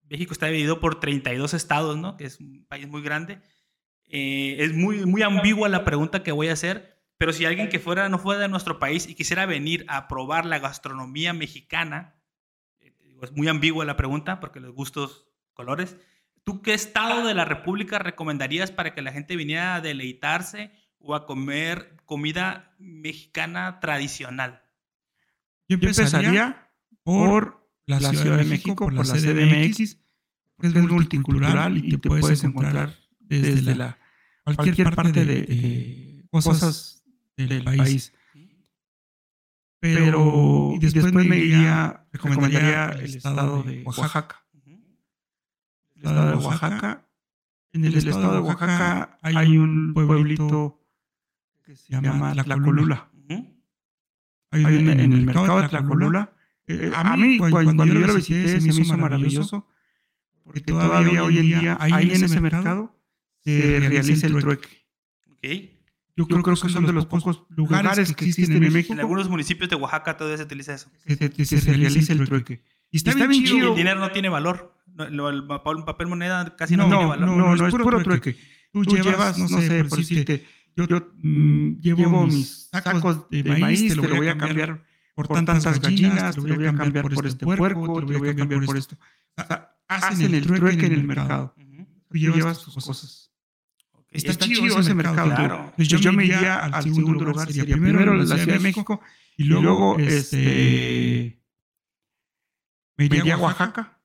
México está dividido por 32 estados, ¿no? Que es un país muy grande. Eh, es muy, muy ambigua la pregunta que voy a hacer, pero si alguien que fuera, no fuera de nuestro país y quisiera venir a probar la gastronomía mexicana, eh, es muy ambigua la pregunta porque los gustos, colores. ¿Tú qué estado de la República recomendarías para que la gente viniera a deleitarse o a comer comida mexicana tradicional? Yo empezaría por la Ciudad de México, por la CDMX, porque es multicultural y te puedes encontrar desde la cualquier parte de, de cosas del país. Pero y después me iría, recomendaría el estado de Oaxaca. El estado de Oaxaca. En el estado de Oaxaca hay un pueblito que se llama Tlacolula. Ujú. Hay un- en el mercado de Tlacolula Eh, a mí, cuando, yo lo visité, se me hizo maravilloso, porque todavía hoy en día, ahí en ese mercado, se realiza el trueque. Okay. Yo, creo, que son de los pocos lugares que existen en México. En algunos municipios de Oaxaca todavía se utiliza eso. Que se, realiza el trueque. Y está, bien chido. Y el dinero no tiene valor. el papel moneda casi no, tiene valor. No, no, no, es puro trueque. Tú, llevas, no sé, por decirte, yo, yo mm, llevo mis sacos de maíz, te lo voy a cambiar por tantas gallinas, te lo voy a cambiar por este puerco, te lo voy a cambiar por esto. O sea, hacen el trueque en el mercado. Tú llevas tus cosas. Está, chido ese mercado. Claro. yo, me iría al segundo lugar, sería primero la Ciudad de México y luego este me iría a Oaxaca.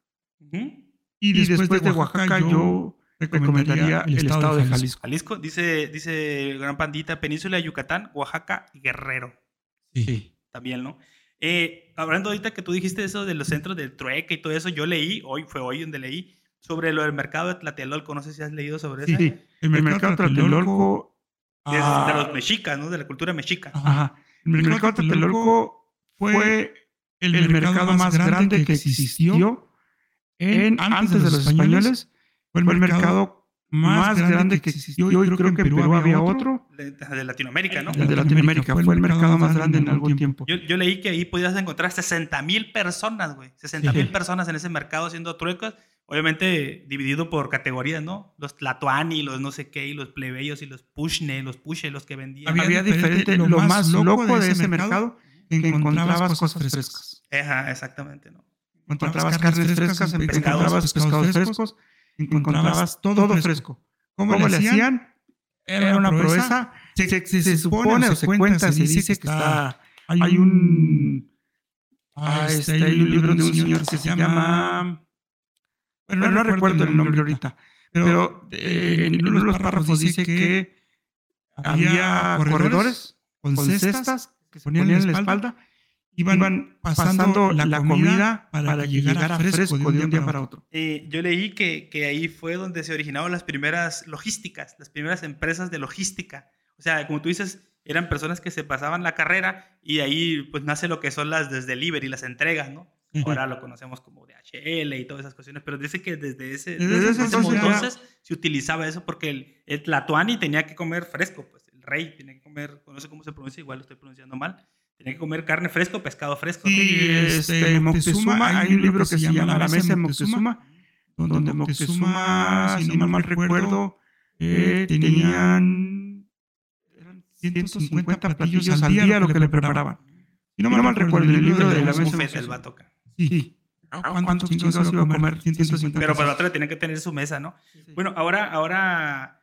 Y después de Oaxaca yo recomendaría el estado de Jalisco. Jalisco, dice, dice Gran Pandita, Península de Yucatán, Oaxaca y Guerrero. Sí. También, ¿no? Eh, hablando ahorita que tú dijiste eso de los centros del trueque y todo eso, yo leí, hoy fue hoy donde leí, sobre lo del mercado de Tlatelolco. No sé si has leído sobre eso. Sí, el mercado de Tlatelolco. De, ah, los mexicas, ¿no? De la cultura mexica. Ajá. El mercado de Tlatelolco fue el, mercado más grande que existió en, antes de los españoles. Fue el mercado más grande que existió. Yo creo que en Perú había otro. De Latinoamérica, ¿no? El de Latinoamérica. Fue el mercado más grande en algún tiempo. Yo, yo leí que ahí podías encontrar 60 mil personas, güey. 60 mil personas en ese mercado haciendo truecos obviamente dividido por categorías, ¿no? Los tlatoani, los no sé qué, y los plebeyos y los pushne, los pushe, los que vendían. Había, diferente, lo, más loco de ese mercado, que encontrabas cosas frescas. Ajá, exactamente, ¿no? Encontrabas carnes frescas, encontrabas pescados frescos, encontrabas todo fresco. ¿Cómo, le hacían? Era una proeza. Se, supone o se cuenta, se dice que está... Hay un... Ah, este, hay un libro de un señor que se llama... Bueno, no, recuerdo el nombre ahorita, pero eh, en uno de los párrafos dice que había corredores con cestas que se ponían en la espalda, iban, pasando la comida para, llegar a fresco de un día para otro. Eh, yo leí que, que ahí fue donde se originaron las primeras logísticas, las primeras empresas de logística. O sea, como tú dices, eran personas que se pasaban la carrera y ahí pues nace lo que son las desde delivery, las entregas, ¿no? Ahora lo conocemos como DHL y todas esas cuestiones, pero dice que desde ese, desde ese entonces, se utilizaba eso porque el, el Tlatuani tenía que comer fresco, pues el rey tenía que comer, no sé cómo se pronuncia, igual lo estoy pronunciando mal, tenía que comer carne fresco, pescado fresco. Sí, este, Moctezuma, hay un libro que se llama La Mesa de Moctezuma, donde Moctezuma, si no mal recuerdo, eh, tenían 150 platillos al día lo que le preparaban. Si no, mal recuerdo, el libro de la mesa. El va a tocar. Sí. ¿Cuántos chingados iba a comer? 150 Pero para otro tiene que tener su mesa, ¿no? Bueno, ahora, ahora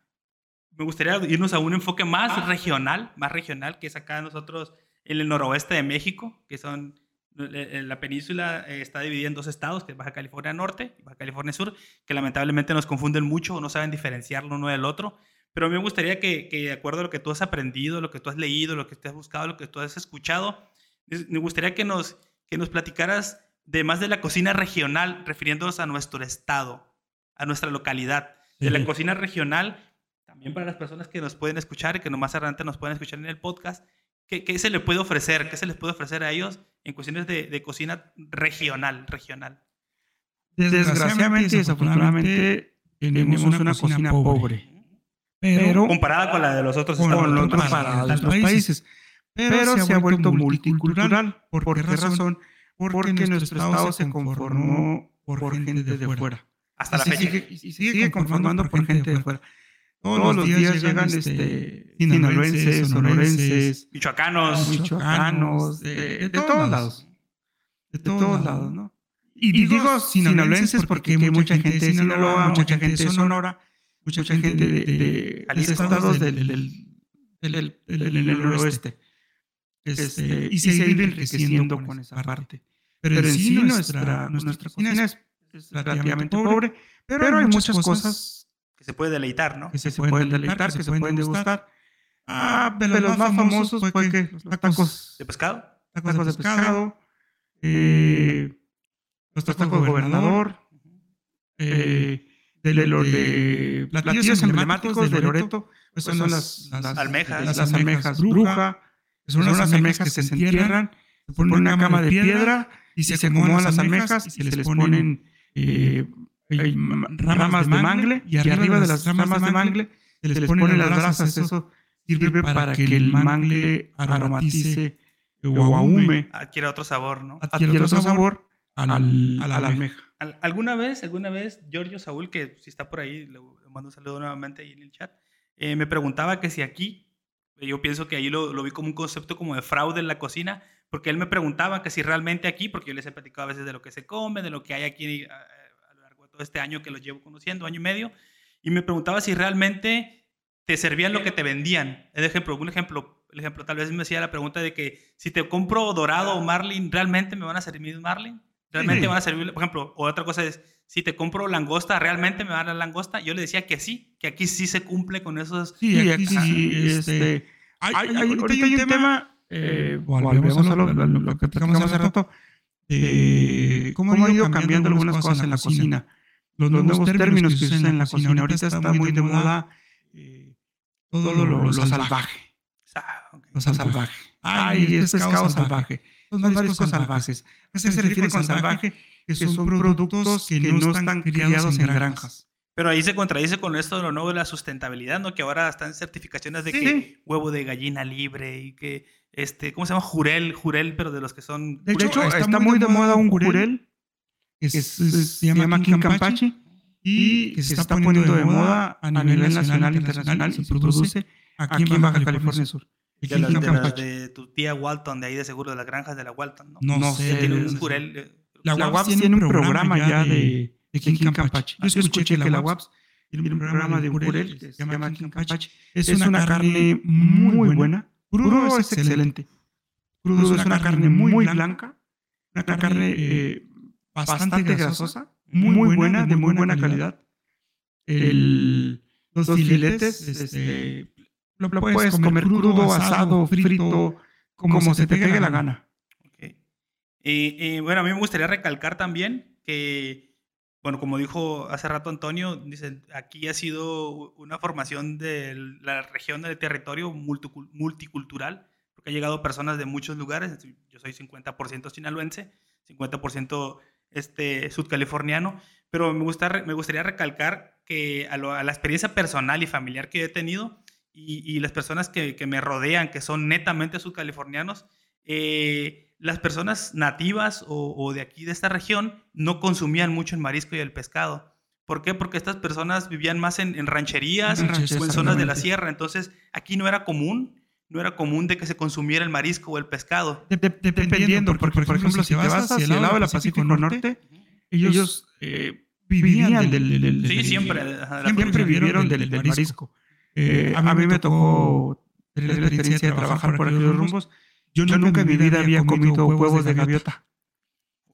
me gustaría irnos a un enfoque más ah. regional, más regional, que es acá nosotros en el noroeste de México, que son la península eh, está dividida en dos estados, que es Baja California Norte y Baja California Sur, que lamentablemente nos confunden mucho o no saben diferenciarlo uno del otro. Pero a mí me gustaría que, que, de acuerdo a lo que tú has aprendido, lo que tú has leído, lo que tú has buscado, lo que tú has escuchado, me gustaría que nos, que nos platicaras de más de la cocina regional, refiriéndonos a nuestro estado, a nuestra localidad. De la cocina regional, también para las personas que nos pueden escuchar y que más adelante nos pueden escuchar en el podcast, ¿qué, ¿qué, se le puede ofrecer? ¿Qué se les puede ofrecer a ellos en cuestiones de, de cocina regional, regional? Desgraciadamente y desafortunadamente tenemos una, cocina, pobre. Pero, comparada con la de los otros estados. Con otros países. Pero, se, ha vuelto multicultural. ¿Por, qué razón? Porque, nuestro estado se conformó por gente de fuera. Hasta la fecha. Sigue, y sigue conformando por gente de fuera. Todos, los días llegan este, este sinaloenses, sonorenses, michoacanos, michoacanos, de, todos lados. De todos lados, ¿no? Y, digo sinaloenses porque hay mucha gente de Sinaloa, mucha gente de Sonora, mucha gente de, estados del, del, del, noroeste. Este, este, y, se seguir enriqueciendo con esa parte. Pero, en sí nuestra, nuestra cocina es, relativamente pobre, pero, hay muchas cosas que se puede deleitar, ¿no? Que se, pueden deleitar, que se pueden degustar. Ah, de los, más famosos fue que los tacos. de pescado, tacos de pescado, eh, los tacos de gobernador, eh, de, los de platillos emblemáticos de Loreto, pues son las, las, almejas, las, almejas bruja, son unas almejas que se entierran, se pone una cama de piedra y se, acomodan las almejas y se les ponen eh, ramas de mangle y arriba de las ramas de mangle se les ponen las brasas. Eso sirve para que el mangle aromatice o ahume. Adquiera otro sabor, ¿no? Adquiera otro sabor a la almeja. ¿Alguna vez, alguna vez, Giorgio Saúl, que si está por ahí, le mando un saludo nuevamente ahí en el chat, eh, me preguntaba que si aquí, yo pienso que ahí lo, lo, vi como un concepto como de fraude en la cocina, porque él me preguntaba que si realmente aquí, porque yo les he platicado a veces de lo que se come, de lo que hay aquí todo este año que los llevo conociendo, año y medio, y me preguntaba si realmente te servían lo que te vendían. El ejemplo, un ejemplo, el ejemplo tal vez me hacía la pregunta de que si te compro dorado o marlin, ¿realmente me van a servir marlin? ¿Realmente van a servir, por ejemplo, o otra cosa es, si te compro langosta, ¿realmente me van a dar langosta? Yo le decía que sí, que aquí sí se cumple con esos... Sí, aquí sí, este... este hay, hay, hay, ahorita hay un tema, eh, volvemos a lo, lo, que platicamos hace rato, de cómo, cómo han ido cambiando algunas cosas en la cocina. Los, nuevos términos que se usan en la cocina. Ahorita está muy de moda eh, todo lo, salvaje. Lo salvaje. Ay, es pescado salvaje son varias cosas salvajes. ¿A qué se refiere con salvaje? Que son productos que no están criados en granjas. Pero ahí se contradice con esto de lo nuevo de la sustentabilidad, ¿no? Que ahora están certificaciones de que huevo de gallina libre y que, este, ¿cómo se llama? Jurel, jurel, pero de los que son... De hecho, está, muy de moda un jurel que se llama King Campachi y que se está poniendo de moda a nivel nacional e internacional y se produce aquí en Baja California Sur. De, de, tu tía Walton, de ahí de seguro, de las granjas de la Walton, ¿no? No, sé. Tiene un jurel, eh, la, la WAPS tiene un programa ya de, de King Campeche. Yo escuché que la WAPS tiene un programa de jurel que se llama King Campeche. Es una carne muy buena. Crudo es excelente. Crudo es una carne muy blanca. Una carne eh, eh, bastante grasosa. Muy buena, de muy buena calidad. El, los filetes, este, lo, puedes, comer, crudo, asado, frito, como, se te pegue la gana. Y, bueno, a mí me gustaría recalcar también que, bueno, como dijo hace rato Antonio, dice, aquí ha sido una formación de la región del territorio multicultural, porque ha llegado personas de muchos lugares. Yo soy 50% sinaloense, 50% este, sudcaliforniano, pero me, gusta, me gustaría recalcar que a, a la experiencia personal y familiar que he tenido, y, las personas que, me rodean, que son netamente subcalifornianos, eh, las personas nativas o, de aquí, de esta región, no consumían mucho el marisco y el pescado. ¿Por qué? Porque estas personas vivían más en, rancherías o en zonas de la sierra. Entonces, aquí no era común, no era común de que se consumiera el marisco o el pescado. dependiendo, porque, por ejemplo, si te vas hacia el lado del Pacífico Norte, ellos eh, vivían del, Sí, siempre. siempre vivieron del, marisco. Eh, a, mí me tocó tener la experiencia de trabajar por aquellos rumbos. Yo, nunca en mi vida había comido huevos de gaviota.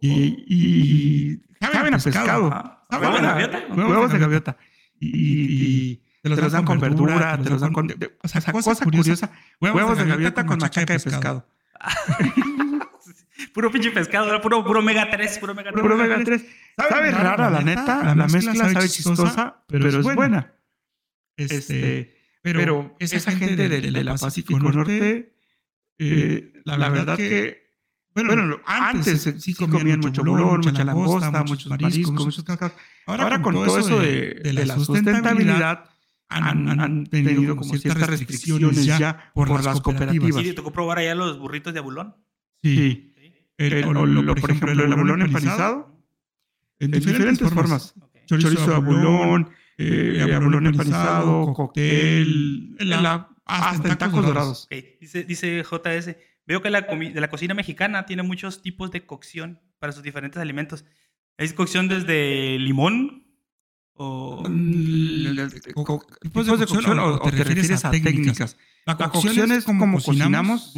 Y, y, saben a pescado. ¿Huevos de gaviota? Huevos de gaviota. Y, te los, dan con verdura, te los dan con... O sea, cosa, curiosa. Huevos de gaviota con machaca de pescado. puro pinche pescado, puro, puro omega 3, puro omega 3. Puro omega 3. Sabe rara, la neta. La mezcla sabe chistosa, pero es buena. Este, este, pero, esa, gente de, la Pacífico Norte, eh, la, verdad que, bueno, antes, sí comían, mucho bolón, mucha langosta, muchos mariscos, muchos Ahora, con, todo eso de, la sustentabilidad, han, tenido como ciertas restricciones ya por, las cooperativas. ¿Y te tocó probar allá los burritos de abulón? Sí. por ejemplo, el abulón empanizado, en diferentes formas. Chorizo de abulón, eh, abulón empanizado, cóctel, hasta, en tacos, dorados. Dice, dice JS, veo que la, de la cocina mexicana tiene muchos tipos de cocción para sus diferentes alimentos. ¿Es cocción desde limón? ¿O tipos de cocción o, te refieres a técnicas? La cocción es como cocinamos.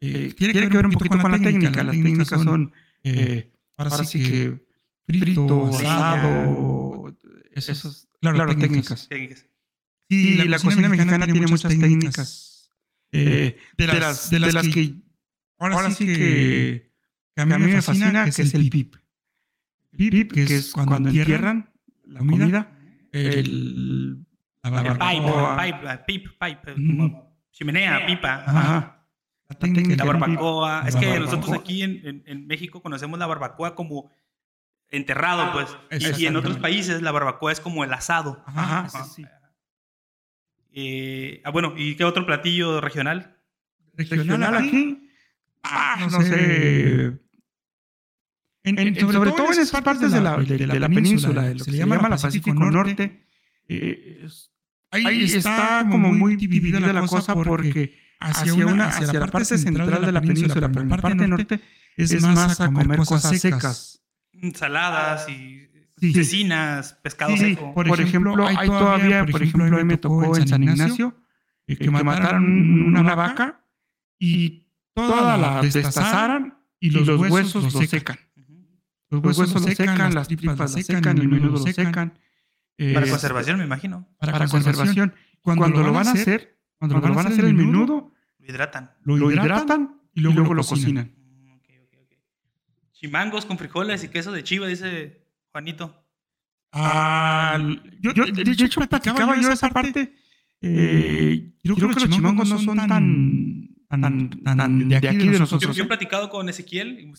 Eh, tiene, que ver un poquito con la técnica. Las técnicas son, eh, ahora sí que frito, asado, esos, claro, técnicas. técnicas. Y, la, cocina, mexicana, tiene muchas técnicas. Eh, de, las, de, las, que, ahora, sí que, a mí me fascina, que es el pip. Pip, que, es cuando, entierran la comida, el, la pipe, pipe, pipe, pipe, chimenea, pipa. Ajá. La, técnica, la barbacoa. es que nosotros aquí en, en, México conocemos la barbacoa como enterrado, pues. Y, en otros países la barbacoa es como el asado. Ajá, sí. Eh, ah, bueno, ¿y qué otro platillo regional? Regional, aquí. Ah, no, sé. Sobre, todo, en esas partes de la, de, la, península, de lo que se, llama la Pacífico, Norte, eh, ahí, está como muy dividida la cosa porque hacia, una, hacia, la parte central de la península, pero en la parte norte es más a comer cosas secas. Saladas y cecinas, pescado seco. Por, ejemplo, hay todavía, por ejemplo, a mí me tocó en San Ignacio que, que mataron una vaca y toda la destazaran y los huesos lo secan. Los huesos lo secan, las tripas lo secan, el menudo lo secan. Para conservación, me imagino. Para, conservación. Cuando, lo van a hacer, cuando, lo van a hacer el menudo, lo hidratan. Lo hidratan y luego, lo cocinan. Mm, Chimangos con frijoles y queso de chiva, dice Juanito. Ah, yo, de, hecho, platicaba yo esa parte. Eh, creo, que los chimangos no son tan, tan, tan, de aquí de nosotros. Yo, he platicado con Ezequiel,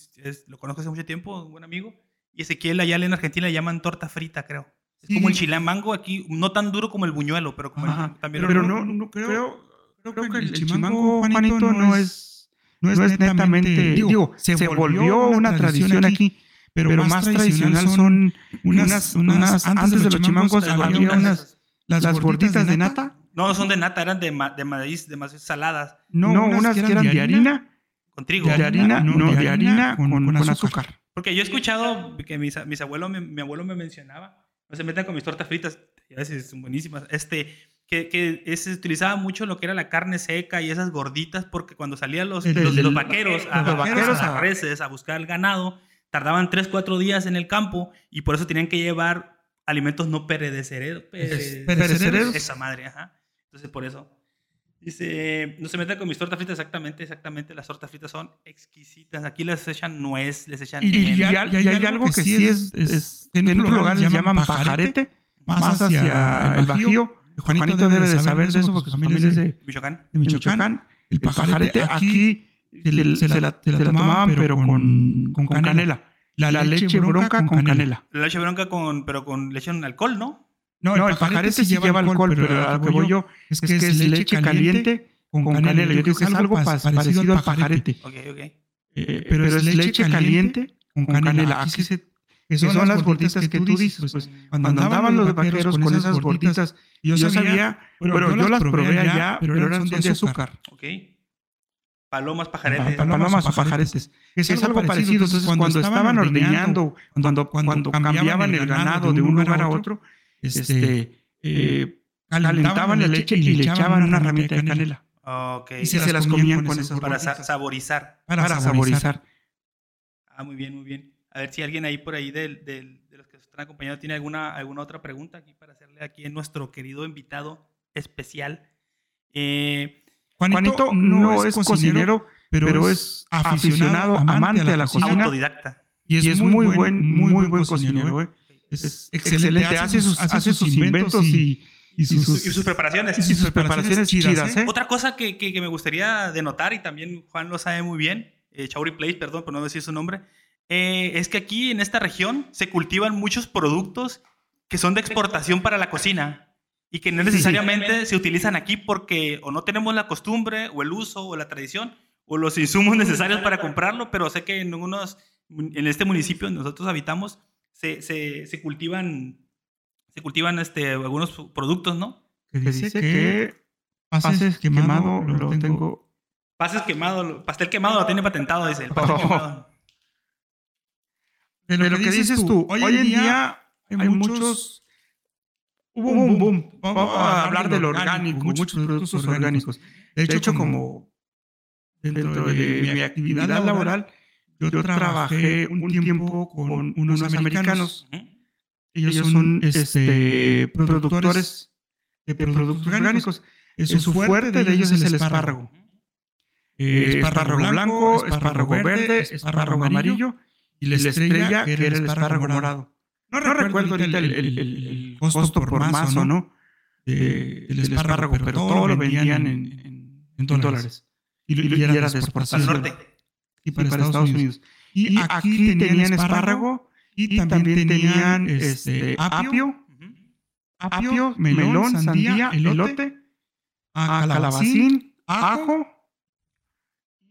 lo conozco hace mucho tiempo, un buen amigo. Y Ezequiel allá en Argentina le llaman torta frita, creo. Es como el chilamango aquí, no tan duro como el buñuelo, pero como también Pero no, no creo, creo, que el, chimango, Juanito, no es, no es netamente. Digo, se, volvió una tradición aquí pero, más, tradicional son unas, unas, antes de los chimangos había unas, las, gorditas de nata. No, son de nata, eran de, de maíz, de maíz saladas. No, unas, que eran de harina. Con trigo. De harina, no, de harina con, con, azúcar. Porque yo he escuchado que mis, mis abuelos, mi, abuelo me mencionaba, no se metan con mis tortas fritas, a veces son buenísimas, este, que, que se utilizaba mucho lo que era la carne seca y esas gorditas, porque cuando salían los, los, vaqueros, a, los vaqueros a, a reses a buscar el ganado, tardaban 3, 4 días en el campo y por eso tenían que llevar alimentos no perecederos. Perecederos. Esa madre, ajá. Entonces, por eso. Dice, no se meta con mis tortas fritas, exactamente, exactamente. Las tortas fritas son exquisitas. Aquí les echan nuez, les echan. Y, hay, algo que sí es, en un lugar les llaman pajarete, más hacia el Bajío. Juanito, debe de saber de eso porque su familia es de Michoacán. De Michoacán. El pajarete aquí se, la, tomaban, pero con, con, canela. La, leche, bronca, con canela. La leche bronca con, pero con leche en alcohol, ¿no? No, el, pajarete, sí lleva alcohol, pero a lo que voy yo es que es, leche caliente con canela. Yo digo que es algo parecido al pajarete. Ok, ok. Eh, pero es leche caliente con canela. Aquí se, que son, las gorditas que tú dices. Pues, cuando andaban los vaqueros con esas gorditas, yo sabía, pero yo las probé allá, pero eran de azúcar. Ok. Palomas pajaretes. Palomas o pajaretes. Es, es algo parecido. Entonces, cuando, estaban ordeñando, cuando, cuando, cambiaban el ganado de un lugar a otro, este, este eh, calentaban la leche y le echaban una ramita de canela. Okay. Y se, las comían con eso. Para saborizar. Para, saborizar. Ah, muy bien, muy bien. A ver si alguien ahí por ahí de, los que están acompañando tiene alguna, alguna otra pregunta aquí para hacerle aquí a nuestro querido invitado especial. Eh, Juanito, no, es cocinero, pero, es aficionado, amante a la cocina. Autodidacta. Y es, muy, buen, muy, buen cocinero. ¿eh? Es excelente, hace sus, hace sus inventos y, y, sus, preparaciones. Y sus preparaciones chidas. ¿eh? ¿eh? Otra cosa que, que, me gustaría denotar, y también Juan lo sabe muy bien, eh, Chauri Place, perdón por no decir su nombre, eh, es que aquí en esta región se cultivan muchos productos que son de exportación para la cocina y que no necesariamente se utilizan aquí porque o no tenemos la costumbre o el uso o la tradición o los insumos necesarios para comprarlo, pero sé que en, unos, en este municipio donde nosotros habitamos se, se, se cultivan, se cultivan este, algunos productos, ¿no? Que dice que pases quemado, lo tengo... Pases quemado, pastel quemado lo tiene patentado, dice. El pastel quemado. De lo, que, dices tú, hoy en día hay muchos hubo un boom. Vamos a hablar del orgánico, muchos productos orgánicos. De hecho, como dentro de mi actividad laboral, yo trabajé un tiempo con unos americanos. Ellos son este, este productores de productos orgánicos. Su fuerte de ellos es el espárrago. Eh, espárrago blanco, espárrago verde, espárrago amarillo y la estrella que era el espárrago morado. No, recuerdo ahorita el, el, costo, por mazo, ¿no? del espárrago, pero todo lo vendían en, en, dólares. y, era, de exportación. norte. Y para, Estados, Unidos. Y, aquí tenían espárrago y también tenían este, este apio, apio, melón, sandía, elote, calabacín, ajo.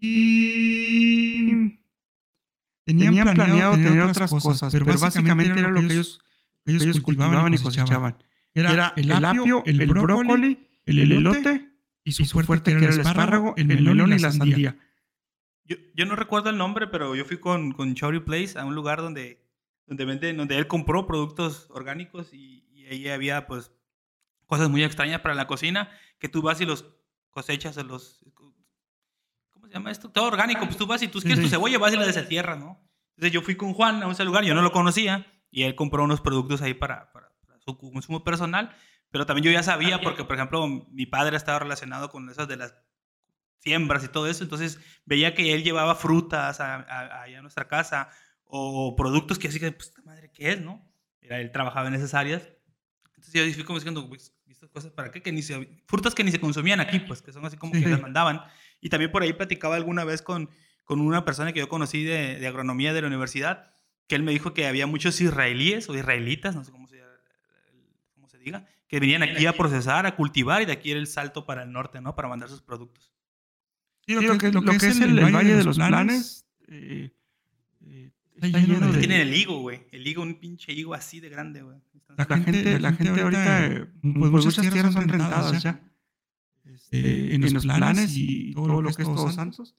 y tenían, planeado, tener otras cosas, pero, básicamente era lo que ellos, ellos cultivaban y cosechaban. Era, el apio, el, brócoli, el elote y su, fuerte que era el espárrago, el melón y la sandía. Yo, yo, no recuerdo el nombre, pero yo fui con, con Chowry Place a un lugar donde, donde, vende, donde él compró productos orgánicos y, y, ahí había pues cosas muy extrañas para la cocina que tú vas y los cosechas los llama esto? Todo orgánico, pues tú vas y tú quieres tu cebolla, vas y la desentierras, ¿no? Entonces yo fui con Juan a ese lugar, yo no lo conocía, y él compró unos productos ahí para, para, su consumo personal, pero también yo ya sabía, porque por ejemplo mi padre estaba relacionado con esas de las siembras y todo eso, entonces veía que él llevaba frutas allá a, nuestra casa, o productos que así que, pues, madre, ¿qué es, no? Era, él trabajaba en esas áreas. Entonces yo fui como diciendo, pues, ¿estas cosas para qué? Que ni se, frutas que ni se consumían aquí, pues, que son así como que las mandaban. Y también por ahí platicaba alguna vez con, con una persona que yo conocí de, de, agronomía de la universidad, que él me dijo que había muchos israelíes o israelitas, no sé cómo se, cómo se diga, que venían aquí a procesar, a cultivar y de aquí era el salto para el norte, ¿no? Para mandar sus productos. Sí, lo, que, lo, que, es el, Valle de los Planes, eh, eh, está lleno de... Tienen el higo, güey. El higo, un pinche higo así de grande, güey. La, gente, la gente ahorita, eh, pues, pues muchas tierras son rentadas ya. Este, en, los planes y todo lo que es Todos Santos,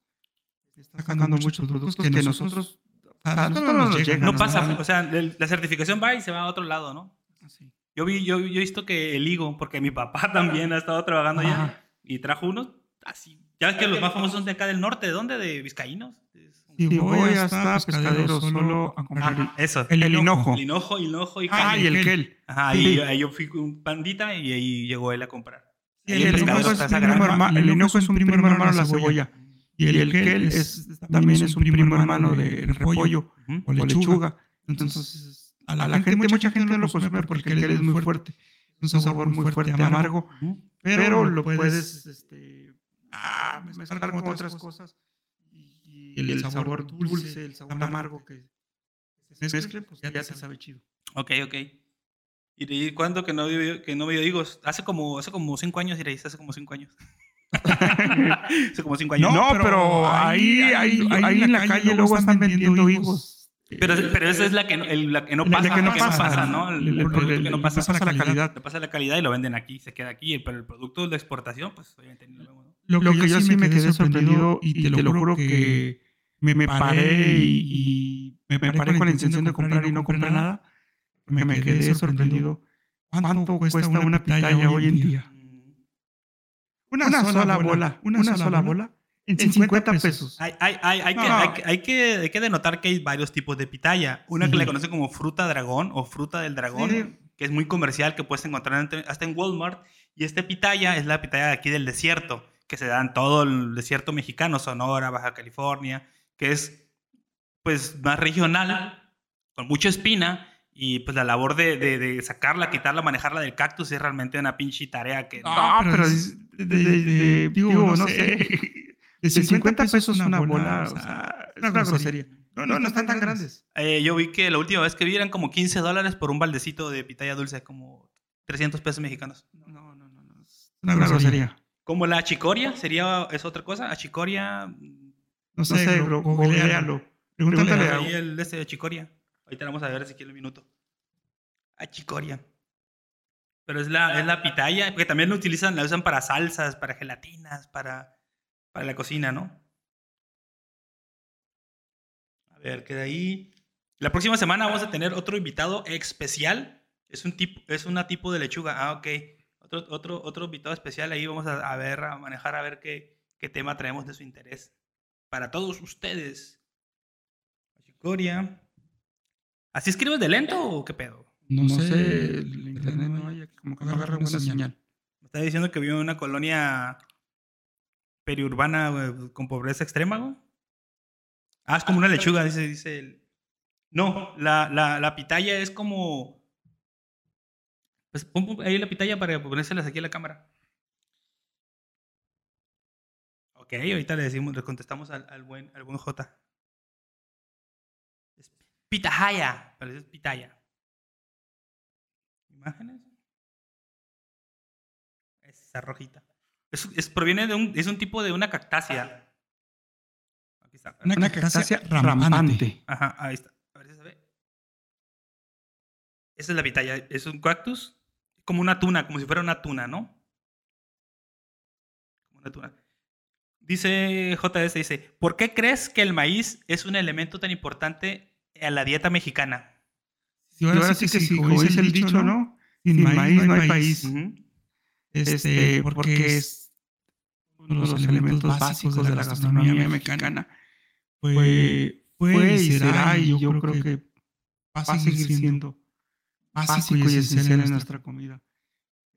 está sacando muchos productos que nosotros, a nosotros no nos llegan. No pasa, o sea, la certificación va y se va a otro lado, ¿no? Yo, vi, yo, yo he visto que el higo, porque mi papá también ha estado trabajando allá y trajo unos así. Ya ves que los más famosos son de acá del norte, ¿de dónde? ¿De Vizcaínos? Sí, voy hasta pescadero solo a comprar eso. El, hinojo. El hinojo, hinojo y Ah, y el kel. Ajá, ahí, ahí yo fui con pandita y ahí llegó él a comprar. El, el, hinojo es, el hinojo es un primo hermano de la cebolla. Y el, kel es, también es un primo hermano de repollo o lechuga. Entonces, a la, gente, mucha gente no lo consume porque el kel es muy fuerte. Es un sabor muy fuerte, amargo. Pero lo puedes ah, mezclar con otras cosas. Y el, sabor dulce, el sabor amargo que se mezcle, pues ya te sabe chido. Ok, ok. ¿Y cuándo que no, que no veo higos? Hace como, hace como cinco años, diréis, hace como cinco años. hace como cinco años. No, pero ahí, ahí, ahí, en la calle, luego están vendiendo higos. Pero, pero esa es la que no, la que no pasa, la que no, pasa, ¿no? El, producto que no pasa. pasa la calidad. Le pasa la calidad y lo venden aquí, se queda aquí. Pero el producto de exportación, pues obviamente no lo vemos. Lo, lo que, yo sí me quedé sorprendido y te lo juro que me, me paré y, me, paré con la intención de comprar y no compré nada me, me quedé sorprendido. ¿Cuánto cuesta una pitaya hoy en día? Una, sola, bola, una, sola, bola en 50 pesos. Hay, hay, hay, hay, que, hay, hay, que, hay, que, denotar que hay varios tipos de pitaya. Una que le conocen como fruta dragón o fruta del dragón, que es muy comercial, que puedes encontrar hasta en Walmart. Y este pitaya es la pitaya de aquí del desierto, que se da en todo el desierto mexicano, Sonora, Baja California, que es pues más regional, con mucha espina y pues la labor de, de, de, sacarla, quitarla, manejarla del cactus es realmente una pinche tarea que... No, pero, de, digo, no sé, de 50 pesos una bola, o sea, es una grosería. No, no, no están tan grandes. Eh, yo vi que la última vez que vi eran como 15 dólares por un baldecito de pitaya dulce, como 300 pesos mexicanos. No, no, no, no. Es una grosería. Como la chicoria, ¿sería, es otra cosa? ¿A chicoria? No sé, no sé bro, googlealo. Pregúntale a... el este de chicoria. Ahorita vamos a ver si quiere un minuto. Ah, chicoria. Pero es la, es la pitaya, porque también la utilizan, la usan para salsas, para gelatinas, para, para la cocina, ¿no? A ver, queda ahí. La próxima semana vamos a tener otro invitado especial. Es un tipo, es una tipo de lechuga. Ah, ok. Otro, otro, otro invitado especial. Ahí vamos a, a ver, a manejar, a ver qué, qué tema traemos de su interés. Para todos ustedes. Chicoria. ¿Así escribes de lento o qué pedo? No, sé, el internet no hay, como que no agarra buena señal. Me está diciendo que vive en una colonia periurbana con pobreza extrema, güey. Ah, es como una lechuga, dice, dice el... No, la, la, la pitaya es como... Pues pon ahí la pitaya para ponérselas aquí a la cámara. Ok, ahorita le decimos, le contestamos al, al buen, al buen J. Es pitahaya, parece pitaya. ¿Imágenes? Esa rojita. Es, es- proviene de un, es un tipo de una cactácea. Aquí está. Una cactácea rampante. Ajá, ahí está. A ver si se ve. Esa es la pitaya. Es un cactus como una tuna, como si fuera una tuna, ¿no? Como una tuna. Dice JS, dice, ¿por qué crees que el maíz es un elemento tan importante a la dieta mexicana? Y ahora, sí que sí, como dice el dicho, ¿no? Sin maíz no hay país. Ujú. Este, porque es uno de los elementos básicos de la gastronomía mexicana. Fue, fue y será, y yo creo que va a seguir siendo básico y esencial en nuestra comida.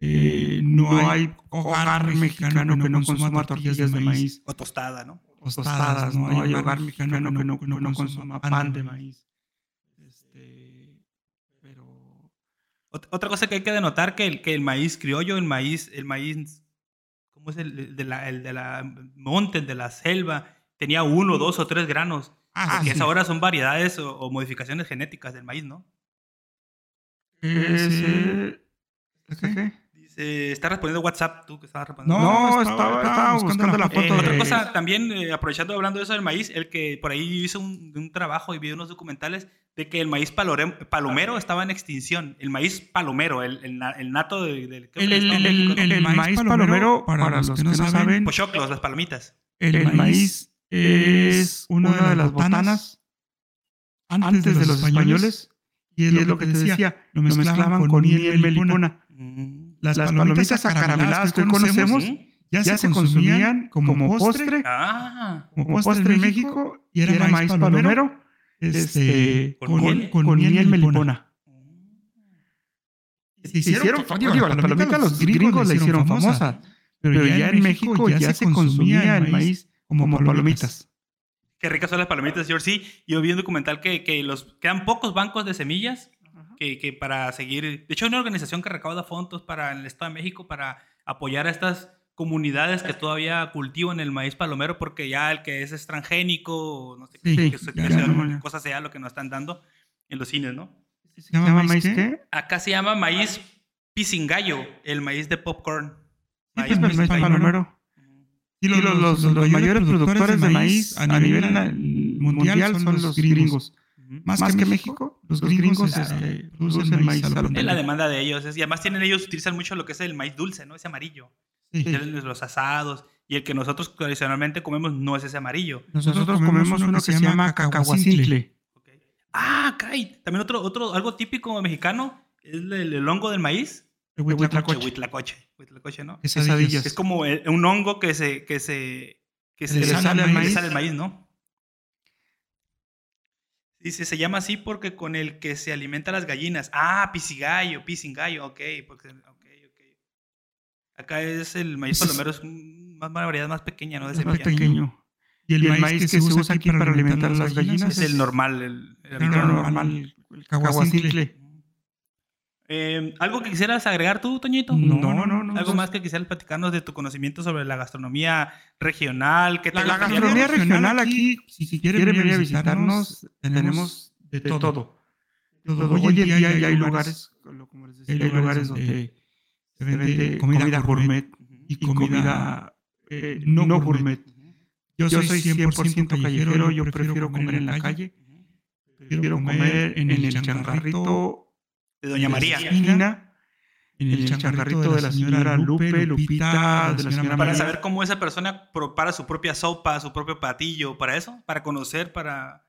Eh, no hay hogar mexicano que no consuma tortillas de maíz, O tostada, ¿no? tostadas, no hay hogar mexicano que no, que no consuma pan de maíz. Este, pero Otra cosa que hay que denotar que el, que el maíz criollo, el maíz, el maíz, ¿cómo es el, el de la, el de la monte, el de la selva? Tenía uno, dos o tres granos. ah, que sí. ahora son variedades o, o modificaciones genéticas del maíz, ¿no? ¿qué? Dice, está respondiendo WhatsApp, tú que estabas respondiendo. No, estaba, estaba buscando la Eh, foto otra cosa, también eh, aprovechando hablando de eso del maíz, el que por ahí hizo un, un trabajo y vi unos documentales de que el maíz palore- palomero estaba en extinción. El maíz palomero, el, el, el nato de- del... creo El, que el- maíz palomero, para los que no saben, Pochoclos, las palomitas. el maíz es una de las botanas antes de los españoles y es lo que te decía, lo mezclaban con miel y melipona. Mm. Las palomitas acarameladas que conocemos ¿Mm? ya se consumían como postre, Ah, como postre en México y era maíz palomero este, Con con, miel. con miel melipona. Se hicieron, digo, las palomitas los gringos la hicieron famosa, pero ya en México ya se consumía el maíz como palomitas. Qué ricas son las palomitas, George. Sí, yo vi un documental que, que los quedan pocos bancos de semillas que, que para seguir. De hecho, hay una organización que recauda fondos para en el Estado de México para apoyar a estas comunidades que todavía cultivan el maíz palomero, porque ya el que es extranjénico, no sé Sí, qué, que, se- ya que sea, no, ya. cosa sea lo que nos están dando en los cines, ¿no? ¿Se llama maíz qué? Acá se llama maíz pisingallo, el maíz de popcorn. Sí, pues, maíz palomero. Y los, los- los mayores productores de maíz a nivel mundial son los gringos. Más que México, los gringos este, producen maíz Es la palomero. demanda de ellos. es- y además tienen ellos, utilizan mucho lo que es el maíz dulce, ¿no? Ese amarillo. Sí. Los asados. Y el que nosotros tradicionalmente comemos no es ese amarillo. Nosotros comemos uno que se llama cacahuacintle. ¿ok? Ah, caray. También otro, otro, algo típico mexicano es el, el hongo del maíz. El El huitlacoche. huitlacoche. Huitlacoche, ¿no? Quesadillas. Es como el- un hongo que se, que se, que se, le sale al maíz. sale al maíz, ¿no? Dice, se llama así porque con el que se alimentan las gallinas. Ah, pisigallo, pisingallo, ok. Porque, ok, ok. Acá es el maíz palomero, es un- más una variedad más pequeña, ¿no? De Es más pequeño. Y el, maíz, que se usa aquí para alimentar a las gallinas Es el normal, el, el normal, el cacahuacintle. Eh, ¿Algo que quisieras agregar tú, Toñito? No, no, no. ¿Algo más que quisieras platicarnos de tu conocimiento sobre la gastronomía regional? ¿Qué te La, la gastronomía regional aquí, si, si quieren venir a visitarnos, tenemos de todo. Todo. Hoy en día ya hay lugares, como les decía, hay lugares donde se vende comida gourmet y comida eh, no gourmet. Yo soy 100% callejero, yo prefiero comer en la calle, prefiero comer en el changarrito De Doña María. esquina, en el changarrito de la señora Lupe, Lupita, de la señora Para María. saber cómo esa persona prepara su propia sopa, su propio platillo, para eso, para conocer, para...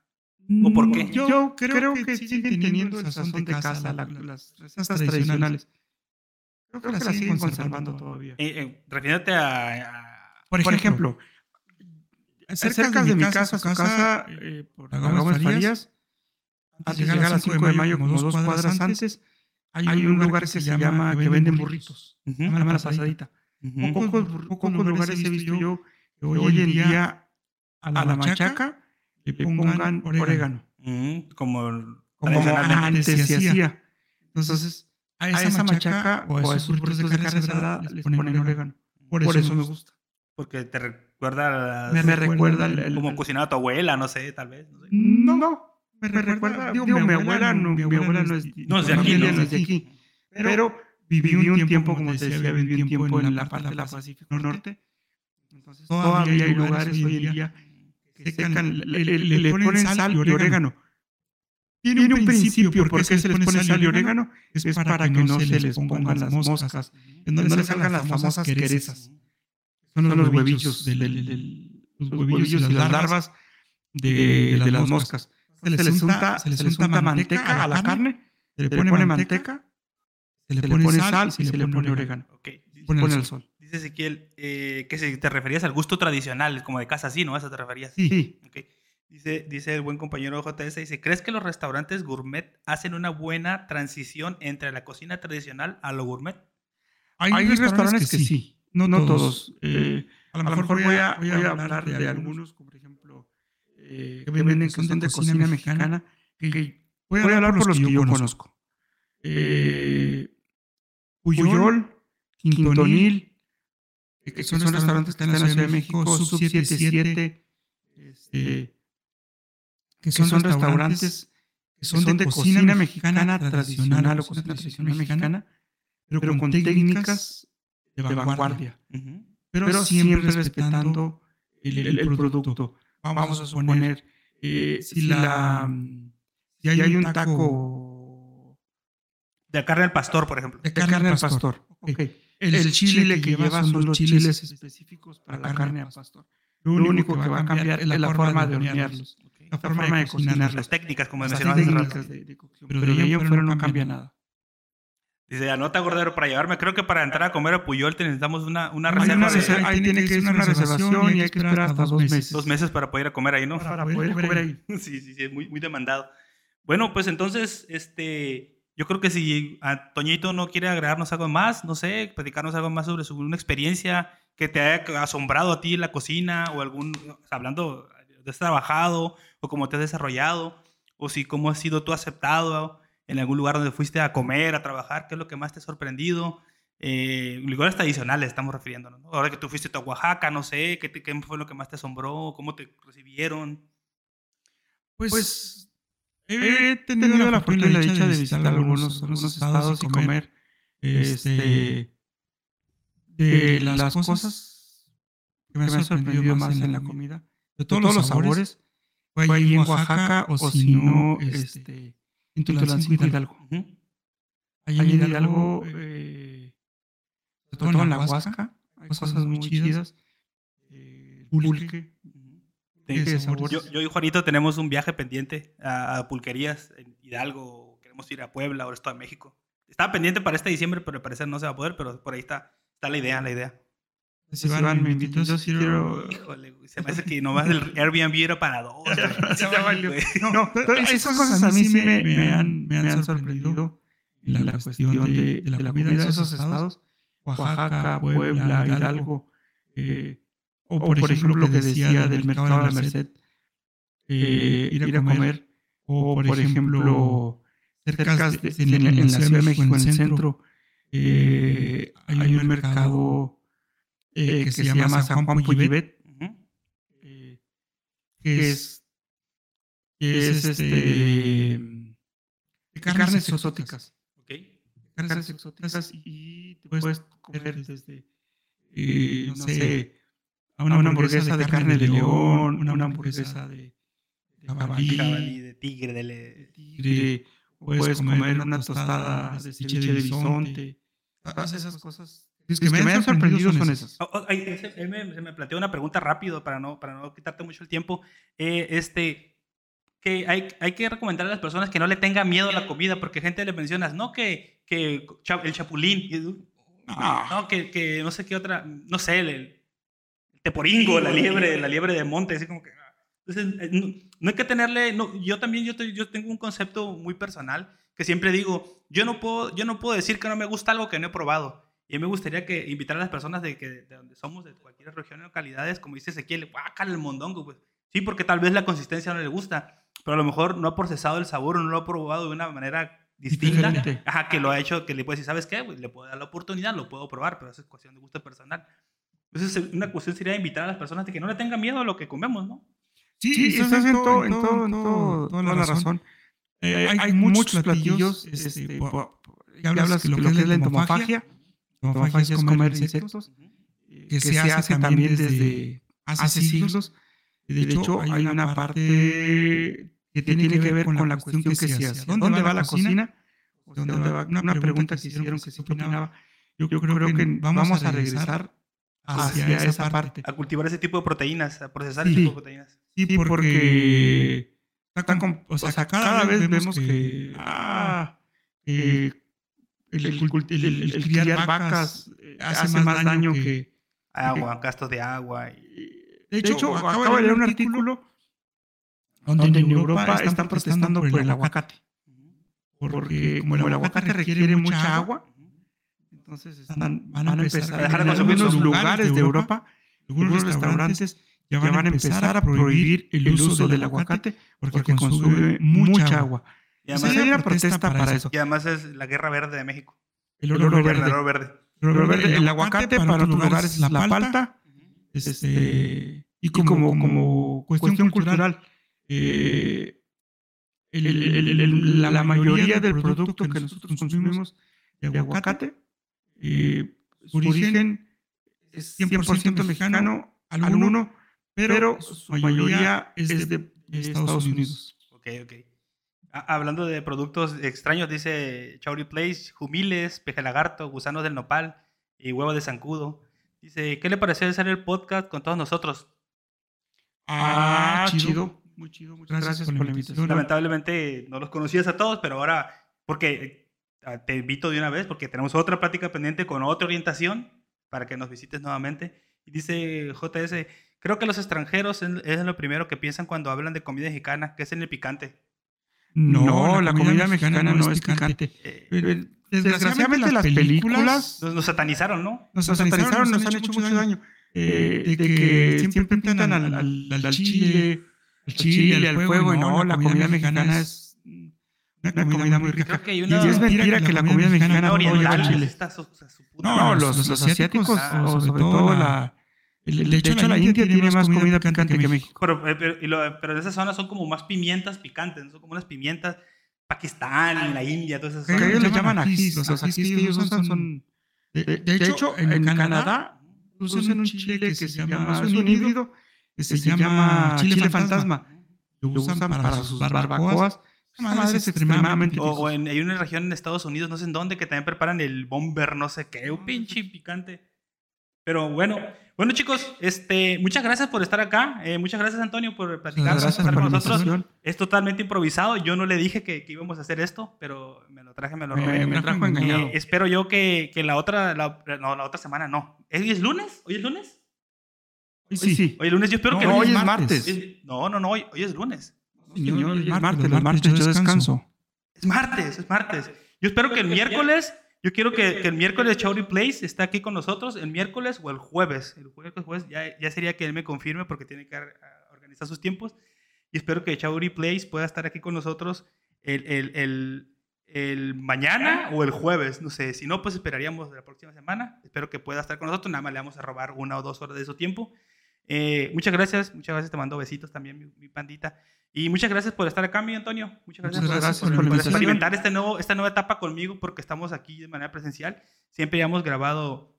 ¿O por qué? Yo, creo, que, siguen teniendo el sazón de casa, la- las recetas tradicionales. Creo que las siguen conservando todavía. Eh, eh, refiriéndote a, a- Por ejemplo, cerca de mi casa, su casa, eh, por la Gómez Farías, antes de llegar a las 5 de mayo, como dos cuadras antes, hay un lugar que se llama, que venden burritos. Ujú, Se llama La Pasadita. ujú. Pocos, pocos lugares he visto yo que hoy en día a la machaca le pongan orégano. Ujú, como, Como tradicionalmente. antes se hacía. Entonces, a esa machaca o a esos burritos de carne asada les ponen orégano. Por eso me gusta. Porque te re- recuerda, me, recuerda el, como cocinaba tu abuela, no sé, tal vez. No, no, me, recuerda, digo, mi abuela, no, mi abuela no es, no es de aquí, no, es de aquí, pero viví un tiempo, como te decía, viví un tiempo en la parte de la Pacífico Norte. Entonces, todavía hay lugares hoy en día que secan, le, ponen sal y orégano. Tiene un principio, ¿por qué se les pone sal y orégano? Es para que no se les pongan las moscas, que no les salgan las famosas querezas. Son los huevillos, los huevillos y las larvas de, las moscas. Se les unta, se les unta manteca a la carne, se le pone manteca, se le pone sal y se le pone orégano. Pone el sol. Dice Ezequiel eh, que si te referías al gusto tradicional, como de casa, sí, ¿no? ¿A eso te referías? Sí. Okay. Dice, dice el buen compañero JS, dice, ¿crees que los restaurantes gourmet hacen una buena transición entre la cocina tradicional a lo gourmet? Hay, restaurantes, que, sí, no, no todos. Eh, a lo mejor voy a, voy a, hablar de, algunos, como por ejemplo, eh, que venden que son de cocina mexicana, que, voy, a hablar por los que yo conozco. Eh, Puyol, Quintonil, que son, restaurantes que están en la Ciudad de México, Sub 77, este, que son, restaurantes que son, de, cocina, mexicana, tradicional o cocina tradicional mexicana, pero, con técnicas de vanguardia. pero, siempre respetando el, producto. Vamos, a suponer, eh, si, la, si hay, un taco... De carne al pastor, por ejemplo. De carne, al pastor. El, chile, que lleva son los chiles específicos para la carne al pastor. Lo único que va a cambiar es la forma de hornearlos la forma, de, cocinar, las técnicas, como mencionabas hace rato. pero, de ahí afuera no cambia nada. Dice, anota gordero para llevarme. Creo que para entrar a comer a Puyol necesitamos una, una reserva. ahí tiene que ser una reservación y hay que esperar hasta dos meses. Dos meses para poder ir a comer ahí, ¿no? Para, poder, comer ahí. sí, sí, sí, muy, muy demandado. Bueno, pues entonces, este, yo creo que si a Toñito no quiere agregarnos algo más, no sé, platicarnos algo más sobre su, una experiencia que te haya asombrado a ti en la cocina o algún, hablando has trabajado o cómo te has desarrollado o si cómo has sido tú aceptado en algún lugar donde fuiste a comer, a trabajar, qué es lo que más te ha sorprendido. Eh, lugares tradicionales estamos refiriéndonos. Ahora que tú fuiste a Oaxaca, no sé, ¿qué, ¿qué, fue lo que más te asombró? ¿Cómo te recibieron? Pues, pues he tenido la, fortuna y la dicha de visitar algunos, algunos estados y comer este, de las cosas que me han sorprendido más en la comida de todos, los sabores, fue ahí en Oaxaca, o si no, este, este en Tulancingo Hidalgo. Allí en Hidalgo, eh, sobre todo en la Huasca, hay cosas muy chidas. Eh, pulque. Yo, yo, y Juanito tenemos un viaje pendiente a, pulquerías en Hidalgo. Queremos ir a Puebla o Estado de México. Estaba pendiente para este diciembre, pero al parecer no se va a poder, pero por ahí está, está la idea, la idea. Si Iván, me invitó, yo quiero... Híjole, se me hace que nomás el Airbnb era para dos. no, no, esas cosas a mí sí me, me, han, me han sorprendido en la, cuestión de, de, la comida de esos estados. Oaxaca, Puebla, Hidalgo. Eh, o, por, ejemplo, lo que decía del mercado de la Merced. Eh, ir a comer. O, por ejemplo, cerca de, en, la Ciudad de México, en el centro, eh, hay un mercado eh, que, se, llama San Juan Puyibet, eh, que es, que es este, de carnes, exóticas. Okay. Carnes exóticas y te puedes comer desde, eh, no sé, a una, hamburguesa de carne de león, una hamburguesa de, jabalí, de tigre, de, tigre, puedes comer una tostada de ceviche de bisonte. Todas esas cosas que, me, han sorprendido son esas. Oh, oh, se, me, planteó una pregunta rápido para no, para no quitarte mucho el tiempo. Eh, este, que hay, hay que recomendar a las personas que no le tengan miedo a la comida, porque gente le mencionas, no que, que el chapulín, no, que, que, no sé qué otra, no sé, el, teporingo, la liebre, la liebre de monte, así como que... Ah. Entonces, eh, no, hay que tenerle, no, yo también yo, yo tengo un concepto muy personal que siempre digo, yo no, puedo, yo no puedo decir que no me gusta algo que no he probado. Y a mí me gustaría que invitar a las personas de, que, de donde somos, de cualquier región o localidades, como dice Ezequiel, guácale el mondongo, pues. Sí, porque tal vez la consistencia no le gusta, pero a lo mejor no ha procesado el sabor o no lo ha probado de una manera distinta. Ajá, que lo ha hecho, que le puede decir, ¿sabes qué? Pues le puedo dar la oportunidad, lo puedo probar, pero eso es cuestión de gusto personal. Entonces, una cuestión sería invitar a las personas de que no le tengan miedo a lo que comemos, ¿no? Sí, sí estás en todo, en todo, en todo, toda la razón. Eh, hay, muchos platillos, este, este ya hablas, que lo que es la entomofagia, entomofagia es comer insectos, que se hace también desde hace siglos. De hecho, hay una parte que tiene que ver con la cuestión que se hace. ¿Dónde va la cocina? ¿Dónde va? Una pregunta que hicieron que se opinaba. Yo creo que vamos a regresar hacia esa parte. A cultivar ese tipo de proteínas, a procesar ese tipo de proteínas. Sí, porque o sea, cada, vez vemos que, ah, el, criar vacas hace más daño que... Agua, gastos de agua. De hecho, acabo de leer un artículo donde en Europa están protestando por el aguacate. Porque como el aguacate requiere mucha agua, entonces van a empezar a dejar de consumir los lugares de Europa, algunos restaurantes ya van, a empezar a prohibir el uso del aguacate porque, consume mucha agua. Y además una protesta para, eso. Y además es la guerra verde de México. El oro, verde. El, oro verde. El, aguacate para otros lugares es la palta. Este, este, y como, como, cuestión, cultural, eh, la, mayoría del producto que nosotros consumimos de aguacate, eh, su origen es 100%, mexicano, alguno, pero, su mayoría es de, Estados Unidos. Ok, ok. Hablando de productos extraños, dice Chauri Place, jumiles, peje lagarto, gusanos del nopal y huevo de zancudo. Dice, ¿qué le pareció hacer el podcast con todos nosotros? Ah, chido. Muy chido, muchas gracias, por la invitación. Lamentablemente no los conocías a todos, pero ahora, porque ah, te invito de una vez, porque tenemos otra plática pendiente con otra orientación para que nos visites nuevamente. Y dice JS, creo que los extranjeros es, lo primero que piensan cuando hablan de comida mexicana, que es en el picante. No, la, comida, mexicana, no es picante. Eh, desgraciadamente las películas nos, satanizaron, ¿no? Nos, satanizaron, nos, han, hecho mucho daño. Eh, de, que, siempre pintan al, al, chile, al chile, al fuego, y no, la comida mexicana es una comida muy rica. y es mentira que la comida mexicana no lleva chile. No, los asiáticos, sobre todo la de, hecho, la, India, tiene más comida picante, que México. Pero, eh, pero, pero, de esas zonas son como más pimientas picantes, son como unas pimientas Pakistán, la India, todas esas zonas. ellos le llaman ajís, los ajís que ellos usan son... De, hecho, en, Canadá usan un chile que se llama, es un híbrido, que se, llama chile fantasma. Lo usan para, sus barbacoas. es extremadamente o, o en, hay una región en Estados Unidos, no sé en dónde, que también preparan el bomber, no sé qué, un pinche picante. Pero bueno, bueno chicos, este, muchas gracias por estar acá. Eh, muchas gracias Antonio por platicar con nosotros. Es totalmente improvisado. Yo no le dije que, íbamos a hacer esto, pero me lo traje, me lo robé. me trajo engañado. Eh, espero yo que, que, la otra, la, no, la otra semana no. ¿Hoy es lunes? ¿Hoy es lunes? Sí, sí. Hoy es lunes, yo espero que hoy es martes. no, no, no, hoy, hoy es lunes. hoy es martes, los martes yo descanso. Es martes, es martes. Yo espero que el miércoles yo quiero que, el miércoles Chauri Place esté aquí con nosotros, el miércoles o el jueves. El jueves, ya, ya sería que él me confirme porque tiene que organizar sus tiempos. Y espero que Chauri Place pueda estar aquí con nosotros el, el, el, el, mañana o el jueves. No sé, si no, pues esperaríamos la próxima semana. Espero que pueda estar con nosotros. Nada más le vamos a robar una o dos horas de su tiempo. Eh, muchas gracias, muchas gracias. Te mando besitos también, mi pandita. Y muchas gracias por estar acá, mi Antonio. Muchas gracias, por, experimentar este nuevo, esta nueva etapa conmigo, porque estamos aquí de manera presencial. Siempre ya hemos grabado.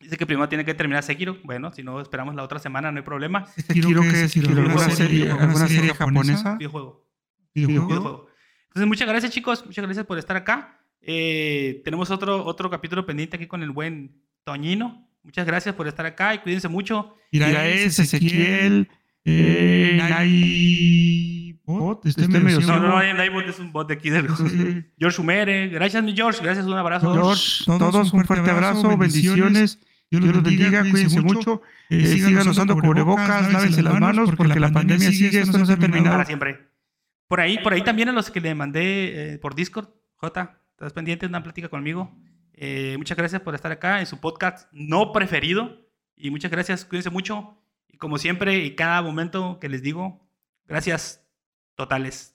Dice que primero tiene que terminar Sekiro. Bueno, si no esperamos la otra semana, no hay problema. Sekiro, que es ¿Alguna serie, alguna serie japonesa? Videojuego. Videojuego. Entonces, muchas gracias, chicos. Muchas gracias por estar acá. Eh, tenemos otro, otro capítulo pendiente aquí con el buen Toñino. Muchas gracias por estar acá y cuídense mucho. Iraes, Ezequiel. Eh, Naibot, este medio No, no, Naibot es un bot de aquí del George Humere. Gracias, mi George. Gracias, un abrazo. George, todos, un fuerte abrazo, bendiciones. Dios los bendiga, cuídense mucho. Eh, sigan usando cubrebocas, lávense las manos porque la pandemia sigue, esto no se ha terminado. Para siempre. Por ahí, por ahí también a los que le mandé eh, por Discord, J, estás pendiente de una plática conmigo. Eh, muchas gracias por estar acá en su podcast no preferido. Y muchas gracias, cuídense mucho como siempre y cada momento que les digo, gracias totales.